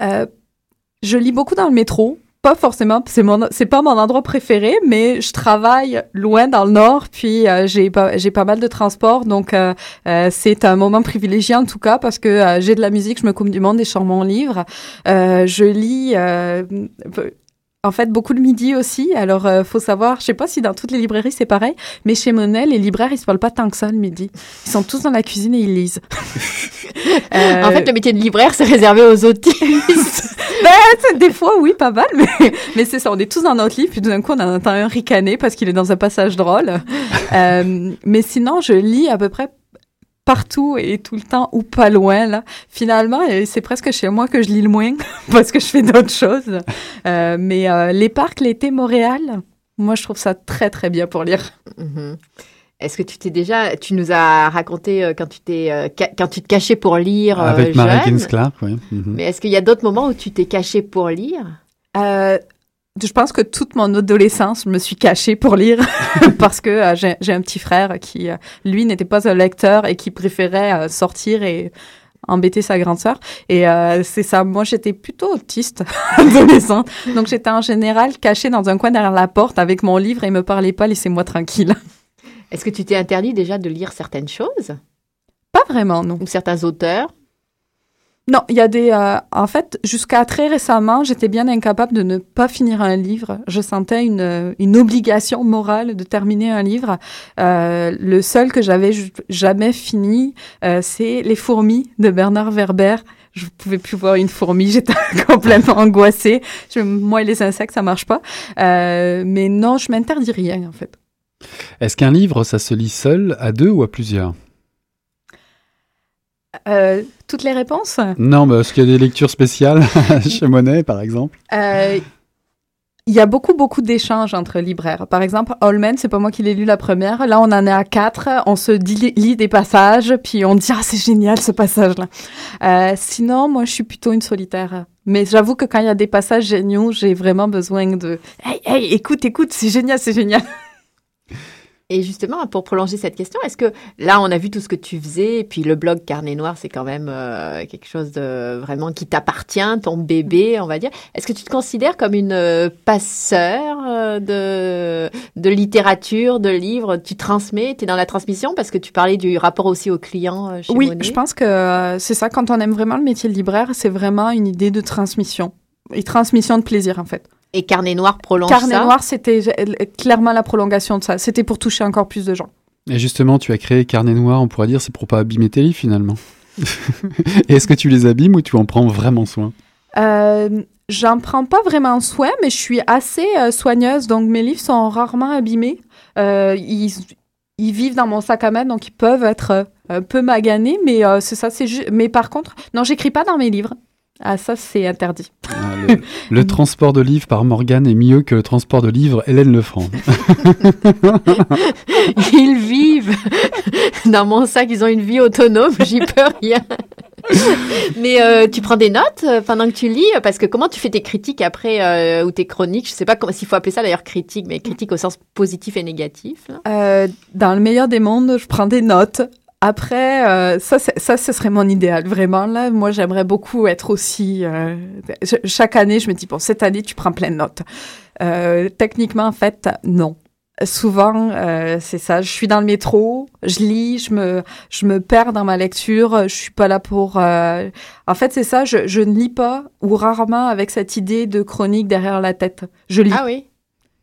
Je lis beaucoup dans le métro. Pas forcément, c'est mon, c'est pas mon endroit préféré, mais je travaille loin dans le nord, puis euh, j'ai pas, j'ai pas mal de transport, donc euh, euh, c'est un moment privilégié en tout cas parce que euh, j'ai de la musique, je me coupe du monde et je sors mon livre. Euh, je lis, euh, en fait, beaucoup le midi aussi. Alors, euh, faut savoir, je sais pas si dans toutes les librairies c'est pareil, mais chez Monet, les libraires ils se parlent pas tant que ça le midi. Ils sont tous dans la cuisine et ils lisent. Euh, En fait, le métier de libraire, c'est réservé aux autistes. ben, des fois, oui, pas mal, mais, mais c'est ça, on est tous dans notre livre, puis tout d'un coup, on en entend un ricaner parce qu'il est dans un passage drôle. Euh, mais sinon, je lis à peu près partout et tout le temps ou pas loin, là. Finalement, c'est presque chez moi que je lis le moins parce que je fais d'autres choses. Euh, mais euh, les parcs, l'été, Montréal, moi, je trouve ça très, très bien pour lire. Mhm. Est-ce que tu t'es déjà, tu nous as raconté euh, quand tu t'es, euh, quand tu te cachais pour lire euh, Avec Mary jeune, Ginsclark, oui. Mhm. Mais est-ce qu'il y a d'autres moments où tu t'es caché pour lire? Euh, je pense que toute mon adolescence, je me suis cachée pour lire parce que euh, j'ai un petit frère qui, euh, lui, n'était pas un lecteur et qui préférait euh, sortir et embêter sa grande sœur. Et c'est ça. Moi, j'étais plutôt autiste adolescente. Donc, j'étais en général cachée dans un coin derrière la porte avec mon livre et me parlait pas, laissez-moi tranquille. Est-ce que tu t'es interdit déjà de lire certaines choses? Pas vraiment, non. ou certains auteurs? Non, il y a des. euh, en fait, jusqu'à très récemment, j'étais bien incapable de ne pas finir un livre. Je sentais une, euh, une obligation morale de terminer un livre. Euh, le seul que j'avais jamais fini, euh, c'est Les fourmis de Bernard Werber. Je pouvais plus voir une fourmi, j'étais complètement angoissée. Moi et les insectes, ça marche pas. Euh, mais non, je m'interdis rien en fait. Est-ce qu'un livre, ça se lit seul, à deux ou à plusieurs? Euh, toutes les réponses? Non, mais est-ce qu'il y a des lectures spéciales chez Monet, par exemple Euh, Il y a beaucoup, beaucoup d'échanges entre libraires. Par exemple, Holman, c'est pas moi qui l'ai lu la première. Là, on en est à quatre. On se dit, lit des passages, puis on dit, ah, c'est génial ce passage-là. Euh, sinon, moi, je suis plutôt une solitaire. Mais j'avoue que quand il y a des passages géniaux, j'ai vraiment besoin de, hey, hey, écoute, écoute, c'est génial, c'est génial. Et justement, pour prolonger cette question, est-ce que là, on a vu tout ce que tu faisais, et puis le blog Carnet Noir, c'est quand même euh, quelque chose de vraiment qui t'appartient, ton bébé, on va dire. Est-ce que tu te considères comme une euh, passeur euh, de, de littérature, de livres? Tu transmets, tu es dans la transmission parce que tu parlais du rapport aussi aux clients chez Oui, Monet. je pense que c'est ça. Quand on aime vraiment le métier de libraire, c'est vraiment une idée de transmission. Et transmission de plaisir, en fait. Et Carnet Noir prolonge Carnet ça. Noir, c'était clairement la prolongation de ça. C'était pour toucher encore plus de gens. Et justement, tu as créé Carnet Noir, on pourrait dire, c'est pour pas abîmer tes livres finalement. Et est-ce que tu les abîmes ou tu en prends vraiment soin Euh, J'en prends pas vraiment soin, mais je suis assez euh, soigneuse, donc mes livres sont rarement abîmés. Euh, ils, ils vivent dans mon sac à main, donc ils peuvent être euh, un peu maganés, mais euh, c'est ça, c'est juste. Mais par contre, non, j'écris pas dans mes livres. Ah, ça, c'est interdit. Ah, le, le transport de livres par Morgane est mieux que le transport de livres Hélène Lefranc. Ils vivent dans mon sac, ils ont une vie autonome, j'y peux rien. Mais euh, tu prends des notes euh, pendant que tu lis parce que comment tu fais tes critiques après euh, ou tes chroniques? Je sais pas s'il faut appeler ça d'ailleurs critique, mais critique au sens positif et négatif. Euh, dans le meilleur des mondes, je prends des notes. Après, euh, ça, ça, ce serait mon idéal, vraiment. Là, moi, j'aimerais beaucoup être aussi. euh, chaque année, je me dis bon, cette année, tu prends plein de notes. Euh, techniquement, en fait, non. Souvent, euh, c'est ça. Je suis dans le métro, je lis, je me, je me perds dans ma lecture. Je suis pas là pour. euh, En fait, c'est ça. Je, je ne lis pas ou rarement avec cette idée de chronique derrière la tête. Je lis. Ah oui.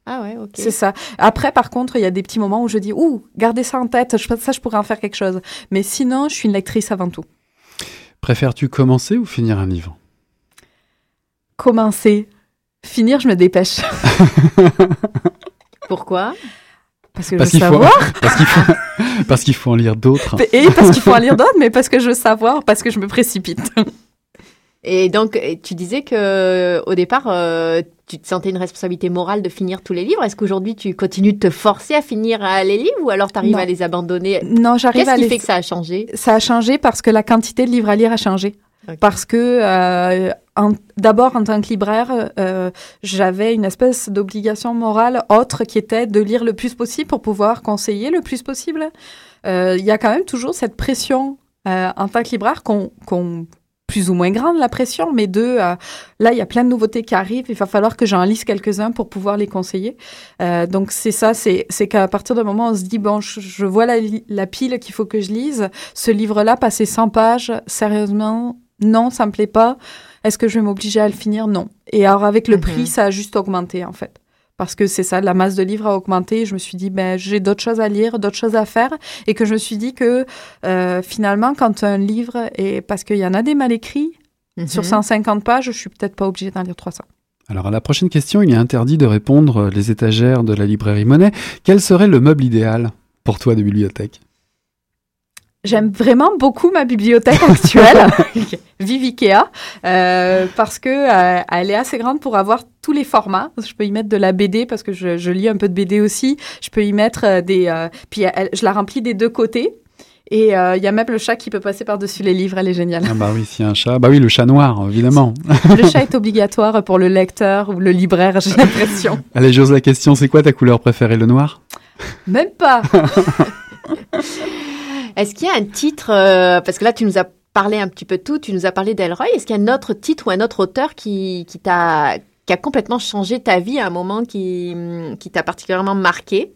Ah ouais, ok. C'est ça. Après, par contre, il y a des petits moments où je dis, ouh, gardez ça en tête, je, ça, je pourrais en faire quelque chose. Mais sinon, je suis une lectrice avant tout. Préfères-tu commencer ou finir un livre? Commencer, finir, je me dépêche. Pourquoi? Parce que Parce je veux qu'il faut, savoir. parce qu'il faut, parce qu'il faut en lire d'autres. Et parce qu'il faut en lire d'autres, mais parce que je veux savoir, parce que je me précipite. Et donc, tu disais que au départ, euh, tu te sentais une responsabilité morale de finir tous les livres. Est-ce qu'aujourd'hui, tu continues de te forcer à finir euh, les livres ou alors tu arrives Non. à les abandonner? Non, j'arrive Qu'est-ce à qui les... fait que ça a changé? Ça a changé parce que la quantité de livres à lire a changé. Parce que, euh, en- d'abord, en tant que libraire, euh, j'avais une espèce d'obligation morale autre qui était de lire le plus possible pour pouvoir conseiller le plus possible. Il y a quand même toujours cette pression euh, en tant que libraire qu'on qu'on- plus ou moins grande la pression, mais de euh, là il y a plein de nouveautés qui arrivent, il va falloir que j'en lise quelques-uns pour pouvoir les conseiller. Euh, donc c'est ça, c'est c'est qu'à partir d'un moment on se dit bon je, je vois la, la pile qu'il faut que je lise, ce livre-là passer 100 pages, sérieusement non ça me plaît pas. Est-ce que je vais m'obliger à le finir? Non. Et alors avec le Mhm. prix ça a juste augmenté en fait. Parce que c'est ça, la masse de livres a augmenté. Je me suis dit, ben, j'ai d'autres choses à lire, d'autres choses à faire. Et que je me suis dit que euh, finalement, quand un livre est. Parce qu'il y en a des mal écrits, sur Mhm. 150 pages, je suis peut-être pas obligée d'en lire 300. Alors à la prochaine question, il est interdit de répondre euh, les étagères de la librairie Monet. Quel serait le meuble idéal pour toi de bibliothèque? J'aime vraiment beaucoup ma bibliothèque actuelle, vive Ikea, euh, parce que euh, elle est assez grande pour avoir tous les formats. Je peux y mettre de la BD parce que je, je lis un peu de BD aussi. Je peux y mettre euh, des, euh, puis elle- je la remplis des deux côtés. Et euh, il y a même le chat qui peut passer par-dessus les livres, elle est géniale. Ah bah oui, s'il y a un chat. Bah oui, le chat noir, évidemment. Le chat est obligatoire pour le lecteur ou le libraire, j'ai l'impression. Allez, j'ose la question, c'est quoi ta couleur préférée, le noir? Même pas. Est-ce qu'il y a un titre euh, Parce que là, tu nous as parlé un petit peu de tout. Tu nous as parlé d'Elroy. Est-ce qu'il y a un autre titre ou un autre auteur qui, qui t'a qui a complètement changé ta vie à un moment qui, qui t'a particulièrement marqué?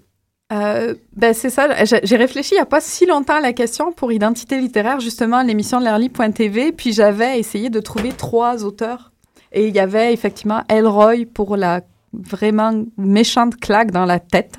Euh, ben c'est ça, j'ai réfléchi il n'y a pas si longtemps à la question pour Identité littéraire, justement, l'émission de l'Airly.tv, puis j'avais essayé de trouver trois auteurs. Et il y avait effectivement Elroy pour la vraiment méchante claque dans la tête.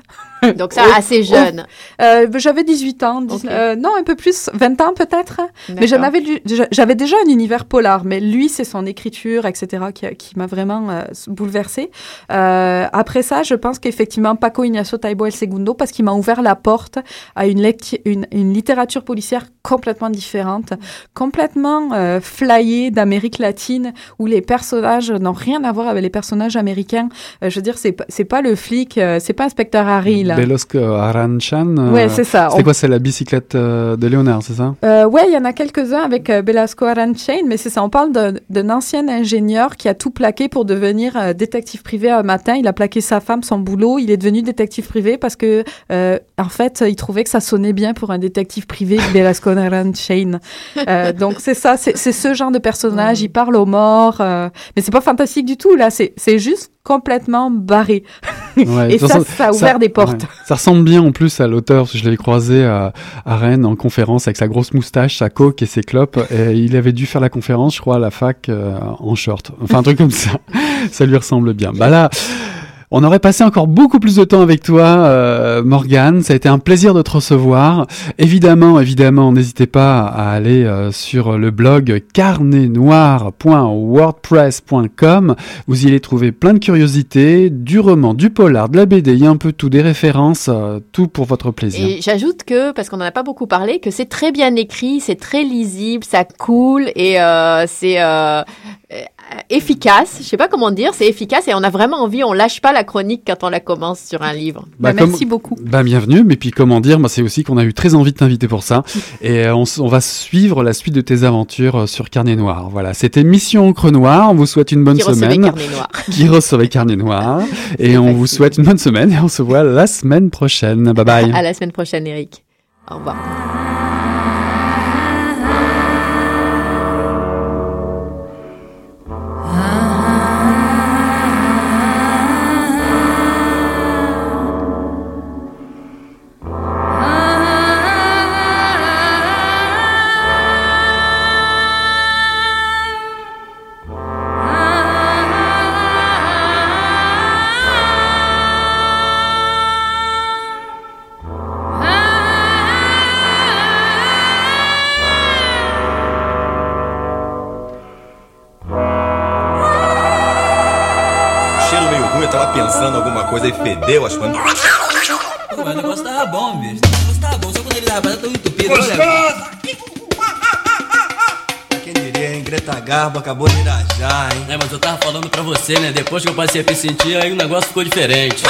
Donc ça, assez jeune. Euh, j'avais 18 ans, 19 Ok. euh, non, un peu plus, 20 ans peut-être. Mais j'avais déjà un univers polar, mais lui, c'est son écriture, etc., qui, m'a vraiment euh, bouleversée. Euh, après ça, je pense qu'effectivement, Paco Ignacio Taibo El Segundo, parce qu'il m'a ouvert la porte à une, une, une littérature policière complètement différente, complètement flyée d'Amérique latine, où les personnages n'ont rien à voir avec les personnages américains. Je veux dire, c'est pas- le flic, c'est pas inspecteur Harry, là. Belosco Aranchan. euh, Ouais, c'est ça. C'est On- quoi C'est la bicyclette euh, de Léonard, c'est ça? Euh, ouais, il y en a quelques-uns avec Belasco Aranchain, mais c'est ça. On parle d'un- ancien ingénieur qui a tout plaqué pour devenir détective privé un matin. Il a plaqué sa femme, son boulot. Il est devenu détective privé parce que, euh, en fait, il trouvait que ça sonnait bien pour un détective privé, Belasco Aranchain. Euh, donc c'est ça, c'est ce genre de personnage. Il parle aux morts, euh, mais c'est pas fantastique du tout. Là, c'est juste complètement barré. Ouais, Et ça, façon, ça a ouvert des portes. ouais. Ça ressemble bien en plus à l'auteur, je l'avais croisé à, à Rennes en conférence avec sa grosse moustache, sa coke et ses clopes. Et il avait dû faire la conférence, je crois, à la fac euh, en short. Enfin, un truc comme ça. Ça lui ressemble bien. Bah là. On aurait passé encore beaucoup plus de temps avec toi, euh, Morgane. Ça a été un plaisir de te recevoir. Évidemment, évidemment, n'hésitez pas à aller euh, sur le blog carnetnoir.wordpress.com. Vous y allez trouver plein de curiosités, du roman, du polar, de la BD, il y a un peu tout, des références, euh, tout pour votre plaisir. Et j'ajoute que, parce qu'on n'en a pas beaucoup parlé, que c'est très bien écrit, c'est très lisible, ça coule et euh, c'est euh, efficace. Je sais pas comment dire, c'est efficace et on a vraiment envie, on lâche pas la chronique quand on la commence sur un livre. Bah, Bah, comme- merci beaucoup. Bah, bienvenue, mais puis comment dire, moi c'est aussi qu'on a eu très envie de t'inviter pour ça. Et euh, on, va suivre la suite de tes aventures euh, sur Carnet Noir. Voilà, c'était Mission Encre Noire. On vous souhaite une bonne Qui recevait semaine. Carnet Noir. Qui recevait Carnet Noir. Et on vous souhaite une bonne semaine et on se voit la semaine prochaine. Bye bye. À la semaine prochaine, Eric. Au revoir. E fedeu as coisas. Pô, mas o negócio tava bom, bicho. O negócio tava bom, só quando ele tava tão entupido. Olha, Quem diria, hein? Greta Garbo acabou de irajar, hein? É, mas eu tava falando pra você, né? Depois que eu passei a me sentir, aí o negócio ficou diferente.